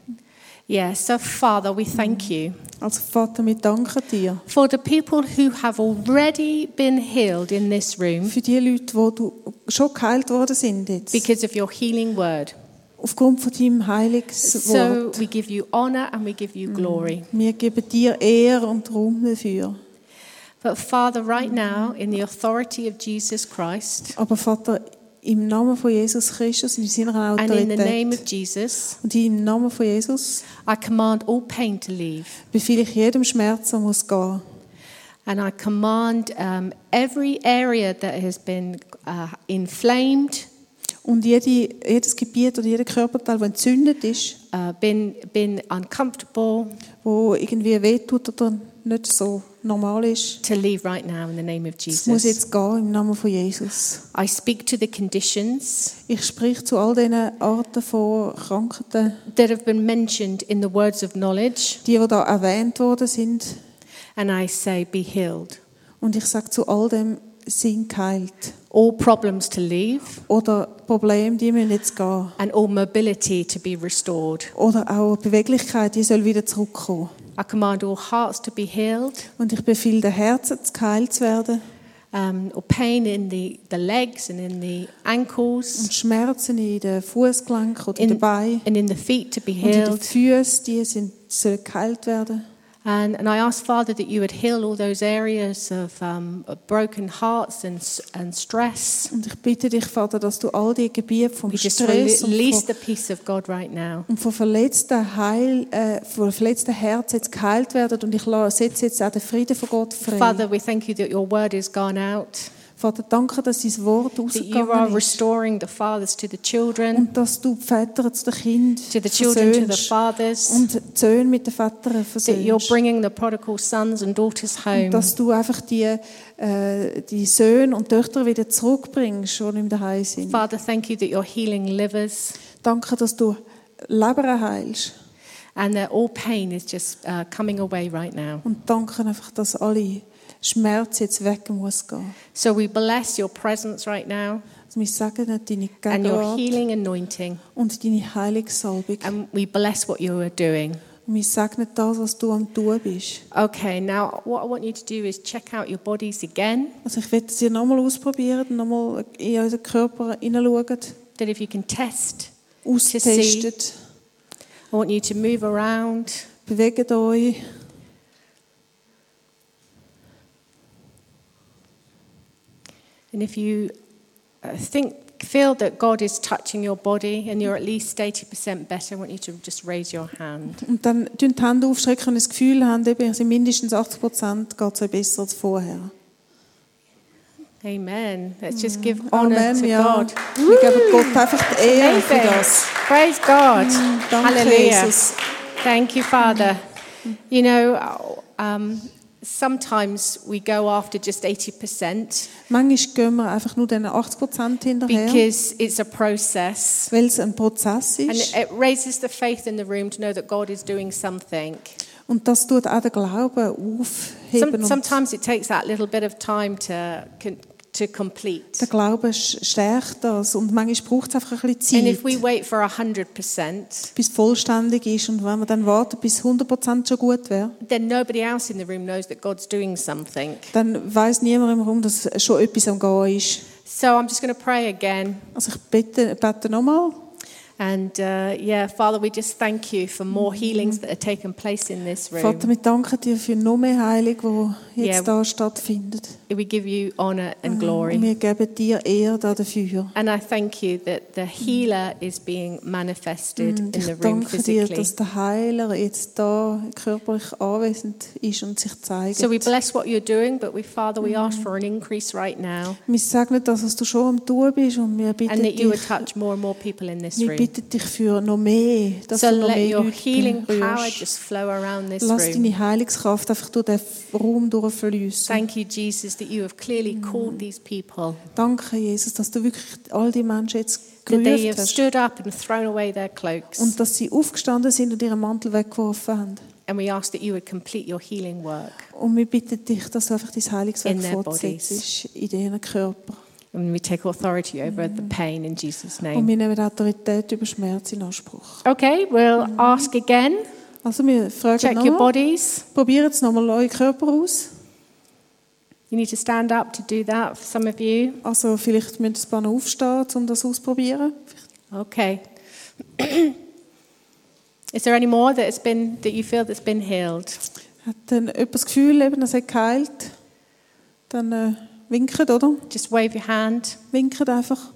Yeah, so Father, we thank mm. you Also Vater, wir danken dir for the people who have already been healed in this room für die Leute, wo du schon geheilt worden sind jetzt. because of your healing word. Aufgrund von deinem heiliges So we give you honor and we give you mm. glory. Wir geben dir Ehre und Ruhm dafür. But Father, right now, in the authority of Jesus Christ Aber Vater, im Namen von Jesus Christus in seiner and in the name Autorität of Jesus, und im Namen von Jesus I command all pain to leave. befehle ich jedem Schmerz, der muss gehen. And I command um, every area that has been uh, inflamed, Und jede, jedes Gebiet oder jeder Körperteil, der entzündet ist, uh, been, been uncomfortable, wo irgendwie wehtut oder nicht so normal ist, to leave right now in the name of es muss Jesus. jetzt gehen im Namen von Jesus. I speak to the conditions Ich sprich zu all diesen Arten von Krankheiten, that have been mentioned in the words of knowledge, die, die da erwähnt worden sind. and I say, Be healed. Und ich sage zu all dem, sind geheilt. All problems to leave, Oder Probleme, die müssen jetzt gehen. and all mobility to be restored. Oder auch Beweglichkeit, die soll wieder zurückkommen. I command all hearts to be healed, Und ich befehle Herzen, geheilt zu werden. um, or pain in the, the legs and in the ankles, Und Schmerzen in den Fußgelenken oder In- den Beinen and in the feet to be und in den healed. Füßen, die sind, sollen geheilt werden. And, and I ask, Father, that you would heal all those areas of, um, of broken hearts and, and stress. Und ich bitte dich, Vater, dass du all die Gebiete vom We just Stress und release von, the peace of God right now. und von verletzten Heil, äh, von verletzten Herzen jetzt geheilt werden. Und ich setze jetzt auch den Frieden von Gott frei. Father, we thank you that your word has gone out, Vater, danke, dass dein Wort rausgegangen ist. Und dass du die Väter zu den Kindern to the children to the versöhnst. fathers, Und die Söhne mit den Vätern versöhnst. Und dass du einfach die, äh, die Söhne und Töchter wieder zurückbringst, die nicht daheim sind. Father, thank you that you're healing livers Danke, dass du Leber heilst. and that all pain is just uh, coming away right now. Und danke einfach, dass alle Schmerz jetzt weg muss gehen. So we bless your presence right now Also wir sagen deine and your Gegenwart healing anointing, und deine Heilungssalbung. and we bless what you are doing. Und wir segnen das, was du am tun bist. Okay, now what I want you to do is check out your bodies again, Also ich werde sie nochmal ausprobieren, nochmal in unseren Körper hineinschauen, that if you can test, to see. austestet. I want you to move around. Bewegt euch. And if you uh, think, feel that God is touching your body and you're at least 80% better, I want you to just raise your hand. Und dann tun die Hände aufstrecken und das Gefühl haben, eben, seid mindestens 80 Prozent, geht es besser als vorher. Amen. Let's just give honor Amen, to ja. God. Wir geben Gott einfach die Ehre für das. Praise God. Mm, Hallelujah. Jesus. Thank you, Father. You know, um, sometimes we go after just 80% Manchmal gehen wir einfach nur den 80 Prozent hinterher, because it's a process. weil es ein Prozess And it raises the faith in the room to know that God is doing something. Und das tut auch den Glauben aufheben. Some, sometimes it takes that little bit of time to, to complete. der Glaube stärkt das. Und manchmal braucht es einfach ein bisschen And Zeit, if we wait for 100%, bis vollständig ist. Und wenn wir dann warten, bis 100 Prozent schon gut wäre, then nobody else in the room knows that God's doing something. dann weiß niemand im Raum, dass schon etwas am Gehen ist. So I'm just going to pray again. Also ich bete, bete nochmal. And uh, yeah, Father, we just thank you for more healings that are taking place in this room. Vater, wir danken dir für noch mehr Heilung, die jetzt da stattfindet. We give you honor and Und glory. wir geben dir Ehre da dafür. And I thank you that the healer is being manifested Und in the room physically. danke dir, dass der Heiler jetzt da körperlich anwesend ist und sich zeigt. So we bless what you're doing, but we, Father, we ask mhm. for an increase right now. wir sagen das, was du schon am tun bist und wir bitten And that you would touch more and more people in this room. Bitten dich für noch mehr, dass So du noch let mehr your Leute healing power berührst. just flow around this Lass room. deine Heilungskraft einfach durch den Raum durchfließen. Thank you, Jesus, that you have clearly called these people, Danke, Jesus, dass du wirklich all die Menschen jetzt have hast stood up and thrown away their cloaks. und dass sie aufgestanden sind und ihren Mantel weggeworfen haben. And we ask that you would complete your healing work. Und wir bitten dich, dass du einfach dein Heilungswerk fortsetzt in ihren Körper. And we take authority over the pain in Jesus' Und name. wir nehmen Autorität über Schmerz in Anspruch. Okay, we'll ask again. Also wir fragen Check your bodies. Probiert es nochmal euren Körper aus. You need to stand up to do that for some of you. Also vielleicht müsst ein paar aufstehen, um das auszuprobieren. Okay. Is there any more that has been that you feel that's been healed? Hat dann jemand das Gefühl, eben, es hat geheilt? Dann äh, winkt, oder? Just wave your hand. Winkt einfach.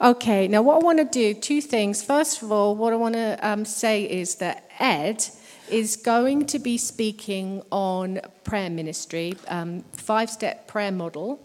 Okay, now what I want to do, two things. First of all, what I want to um, say is that Ed is going to be speaking on prayer ministry, um, five step prayer model.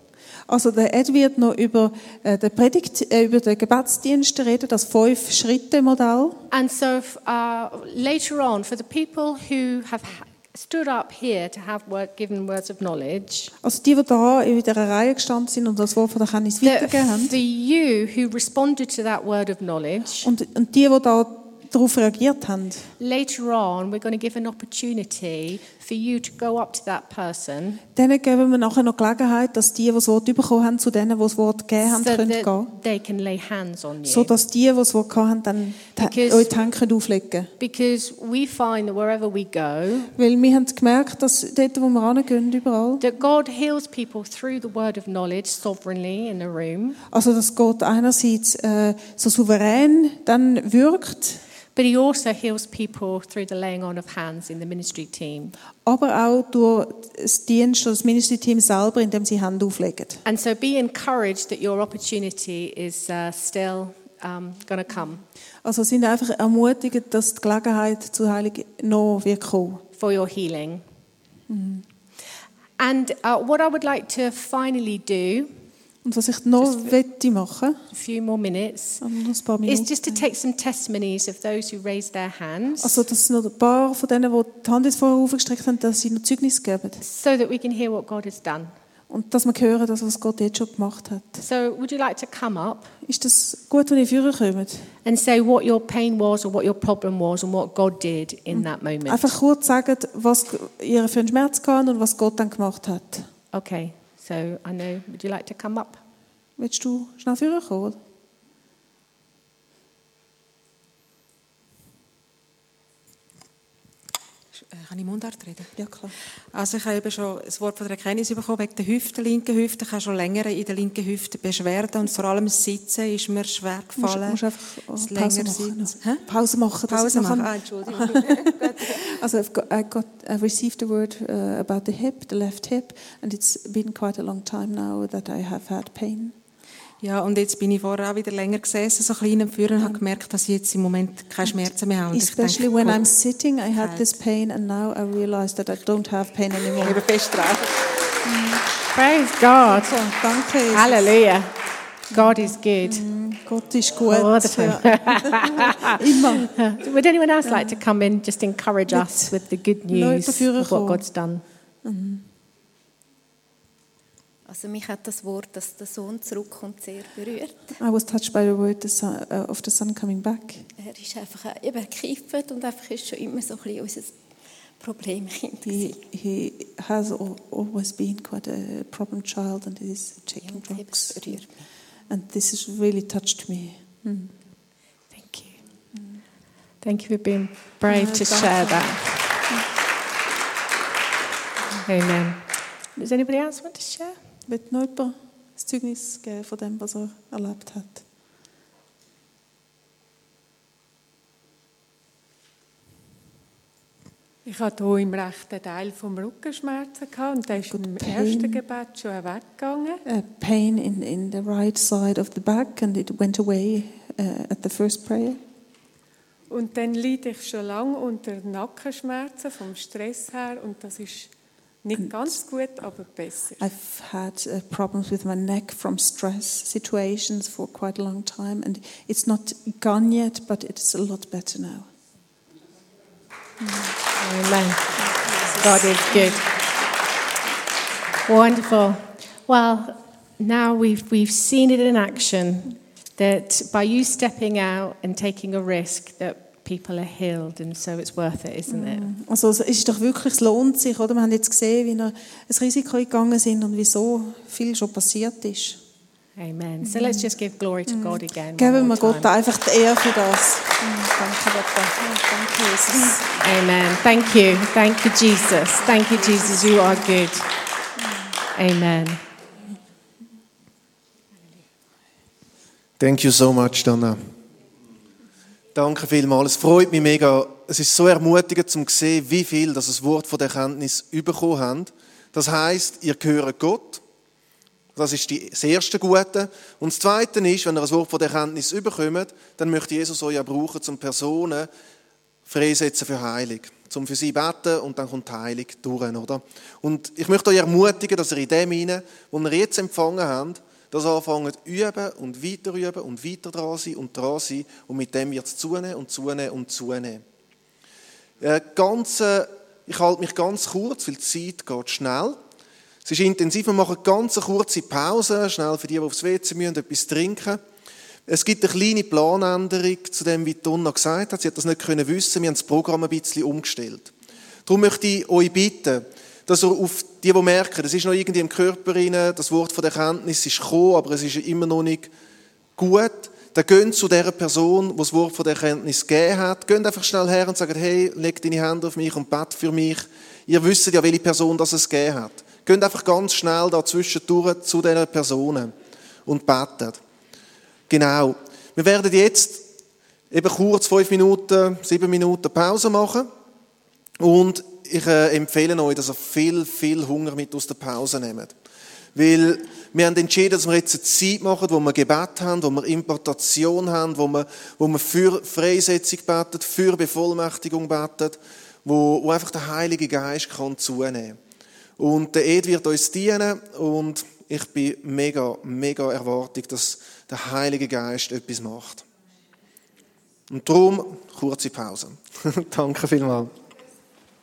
Also der Ed wird noch über äh, den Predigt, äh, über den Gebetsdienst reden, das fünf Schritte Modell. And so uh, later on, for the people who have ha- stood up here to have word, given words of knowledge, Also die, die da in dieser Reihe gestanden sind und das Wort von der Kenntnis the, weitergegeben haben. for you who responded to that word of knowledge, Und, und die, die da darauf reagiert haben. later on we're going to give an opportunity for you to go up to that person Denen geben wir nachher noch Gelegenheit, dass die, die das Wort bekommen haben, zu denen, die das Wort gegeben haben, so können gehen. they can lay hands on you. So dass die, die das Wort gehabt haben, dann Because- euch die Hände können auflegen. Because we find that wherever we go, Weil wir haben gemerkt, dass dort, wo wir hingehen, überall, that God heals people through the word of knowledge sovereignly in a room, also dass Gott einerseits äh, so souverän dann wirkt, but He also heals people through the laying on of hands in the ministry team. aber auch durch das Dienst oder das Ministry-Team selber, indem sie Hände auflegen. And so be encouraged that your opportunity is uh, still um, going to come Also sind einfach ermutigt, dass die Gelegenheit zur Heilung noch wird kommen. for your healing. Mhm. And uh, what I would like to finally do, Und was ich noch wette machen, a few more minutes, paar is just to take some testimonies of those who raised their hands also dass noch ein paar von denen, die die Hand jetzt vorher aufgestreckt haben, dass sie noch Zeugnis geben. so that we can hear what God has done. Und dass wir hören, das, was Gott jetzt schon gemacht hat. So, would you like to come up Ist das gut, wenn ihr führen kommt? and say what your pain was or what your problem was and what God did in that moment? Einfach kurz sagen, was ihr für einen Schmerz gehabt und was Gott dann gemacht hat. Okay, so I know, would you like to come up? Willst du schnell Kann ich Mundart reden? Ja, klar. Also ich habe eben schon das Wort von der Erkenntnis bekommen wegen der Hüfte, linken Hüfte. Ich habe schon länger in der linken Hüfte Beschwerden und vor allem das Sitzen ist mir schwer Du musst, gefallen. musst einfach Das Pause länger machen. Pause machen. Pause machen. Ah, Entschuldigung. also I've got, I got, I received a word uh, about the hip, the left hip, and it's been quite a long time now that I have had pain. Ja, und jetzt bin ich vorher auch wieder länger gesessen, so klein am Führen, und habe gemerkt, dass ich jetzt im Moment keine Schmerzen mehr habe. Und ich Especially denke, when I'm sitting, I had this pain, and now I realize that I don't have pain anymore. Eben fest drauf. Praise God. So, danke. Jesus. Hallelujah. God is good. Gott ist gut. All the time. Immer. Would anyone else like to come in, just encourage us with the good news of what. God's done? Also mich hat das Wort, dass der Sohn zurückkommt, sehr berührt. I was touched by the word the son, uh, of the sun coming back. Er ist einfach auch eben gekifft und einfach ist schon immer so ein bisschen unser Problemkind He, he has al- always been quite a problem child and is taking drugs. berührt And this has really touched me. Mm. Thank you. Thank you for being brave Uh, to share you. that. Amen. Does anybody else want to share? Wird noch jemand das Zeugnis geben von dem, was er erlebt hat? Ich hatte hier im rechten Teil vom Rückenschmerzen und der ist im pain. ersten Gebet schon weggegangen. A pain in, in the right side of the back and it went away uh, at the first prayer. Und dann leide ich schon lange unter Nackenschmerzen vom Stress her und das ist nicht ganz gut, aber besser. I've had uh, problems with my neck from stress situations for quite a long time, and it's not gone yet, but it's a lot better now. Amen. God is good. Wonderful. Well, now we've, we've seen it in action that by you stepping out and taking a risk, that people are healed, and so it's worth it, isn't it? Also es ist doch wirklich, es lohnt sich, oder? Wir haben jetzt gesehen, wie wir ein Risiko gegangen sind und wieso viel schon passiert ist. Amen. So let's just give glory to God again. Geben wir Gott einfach die Ehre für das. Danke, Papa. Danke, Jesus. Amen. Thank you. Thank you, Jesus. Thank you, Jesus. You are good. Amen. Thank you so much, Dana. Danke vielmals. Es freut mich mega. Es ist so ermutigend zu sehen, wie viel das Wort von der Erkenntnis bekommen haben. Das heißt, ihr gehört Gott. Das ist das erste Gute. Und das Zweite ist, wenn ihr das Wort von der Erkenntnis überkommt, dann möchte Jesus euch ja brauchen, zum Personen freisetzen für Heilung. um für sie beten und dann kommt die Heilung durch, oder? Und ich möchte euch ermutigen, dass ihr in dem hinein, wo ihr jetzt empfangen habt, das anfangen üben und weiter üben und weiter dran sein und dran sein und mit dem wird es zunehmen und zunehmen und zunehmen. Äh, ganz, äh, ich halte mich ganz kurz, weil die Zeit geht schnell. Es ist intensiv, wir machen ganz eine kurze Pause, schnell für die, die aufs WC müssen, etwas trinken. Es gibt eine kleine Planänderung zu dem, wie Donna gesagt hat. Sie hat das nicht können wissen. Wir haben das Programm ein bisschen umgestellt. Darum möchte ich euch bitten, dass ihr auf die, die merken, es ist noch irgendwie im Körper rein, das Wort von der Kenntnis ist gekommen, aber es ist immer noch nicht gut, dann geht zu der Person, die das Wort von der Kenntnis gegeben hat. Geht einfach schnell her und sagt, hey, leg deine Hände auf mich und bet für mich. Ihr wisst ja, welche Person das es gegeben hat. Geht einfach ganz schnell da zwischendurch zu diesen Personen und betet. Genau. Wir werden jetzt eben kurz fünf Minuten, sieben Minuten Pause machen. Und ich äh, empfehle euch, dass ihr viel, viel Hunger mit aus der Pause nehmt. Weil wir haben entschieden, dass wir jetzt eine Zeit machen, wo wir Gebet haben, wo wir Importation haben, wo wir, wo wir für Freisetzung beten, für Bevollmächtigung beten, wo, wo einfach der Heilige Geist kann zunehmen. Und der Ed wird uns dienen und ich bin mega, mega erwartig, dass der Heilige Geist etwas macht. Und darum kurze Pause. Danke vielmals.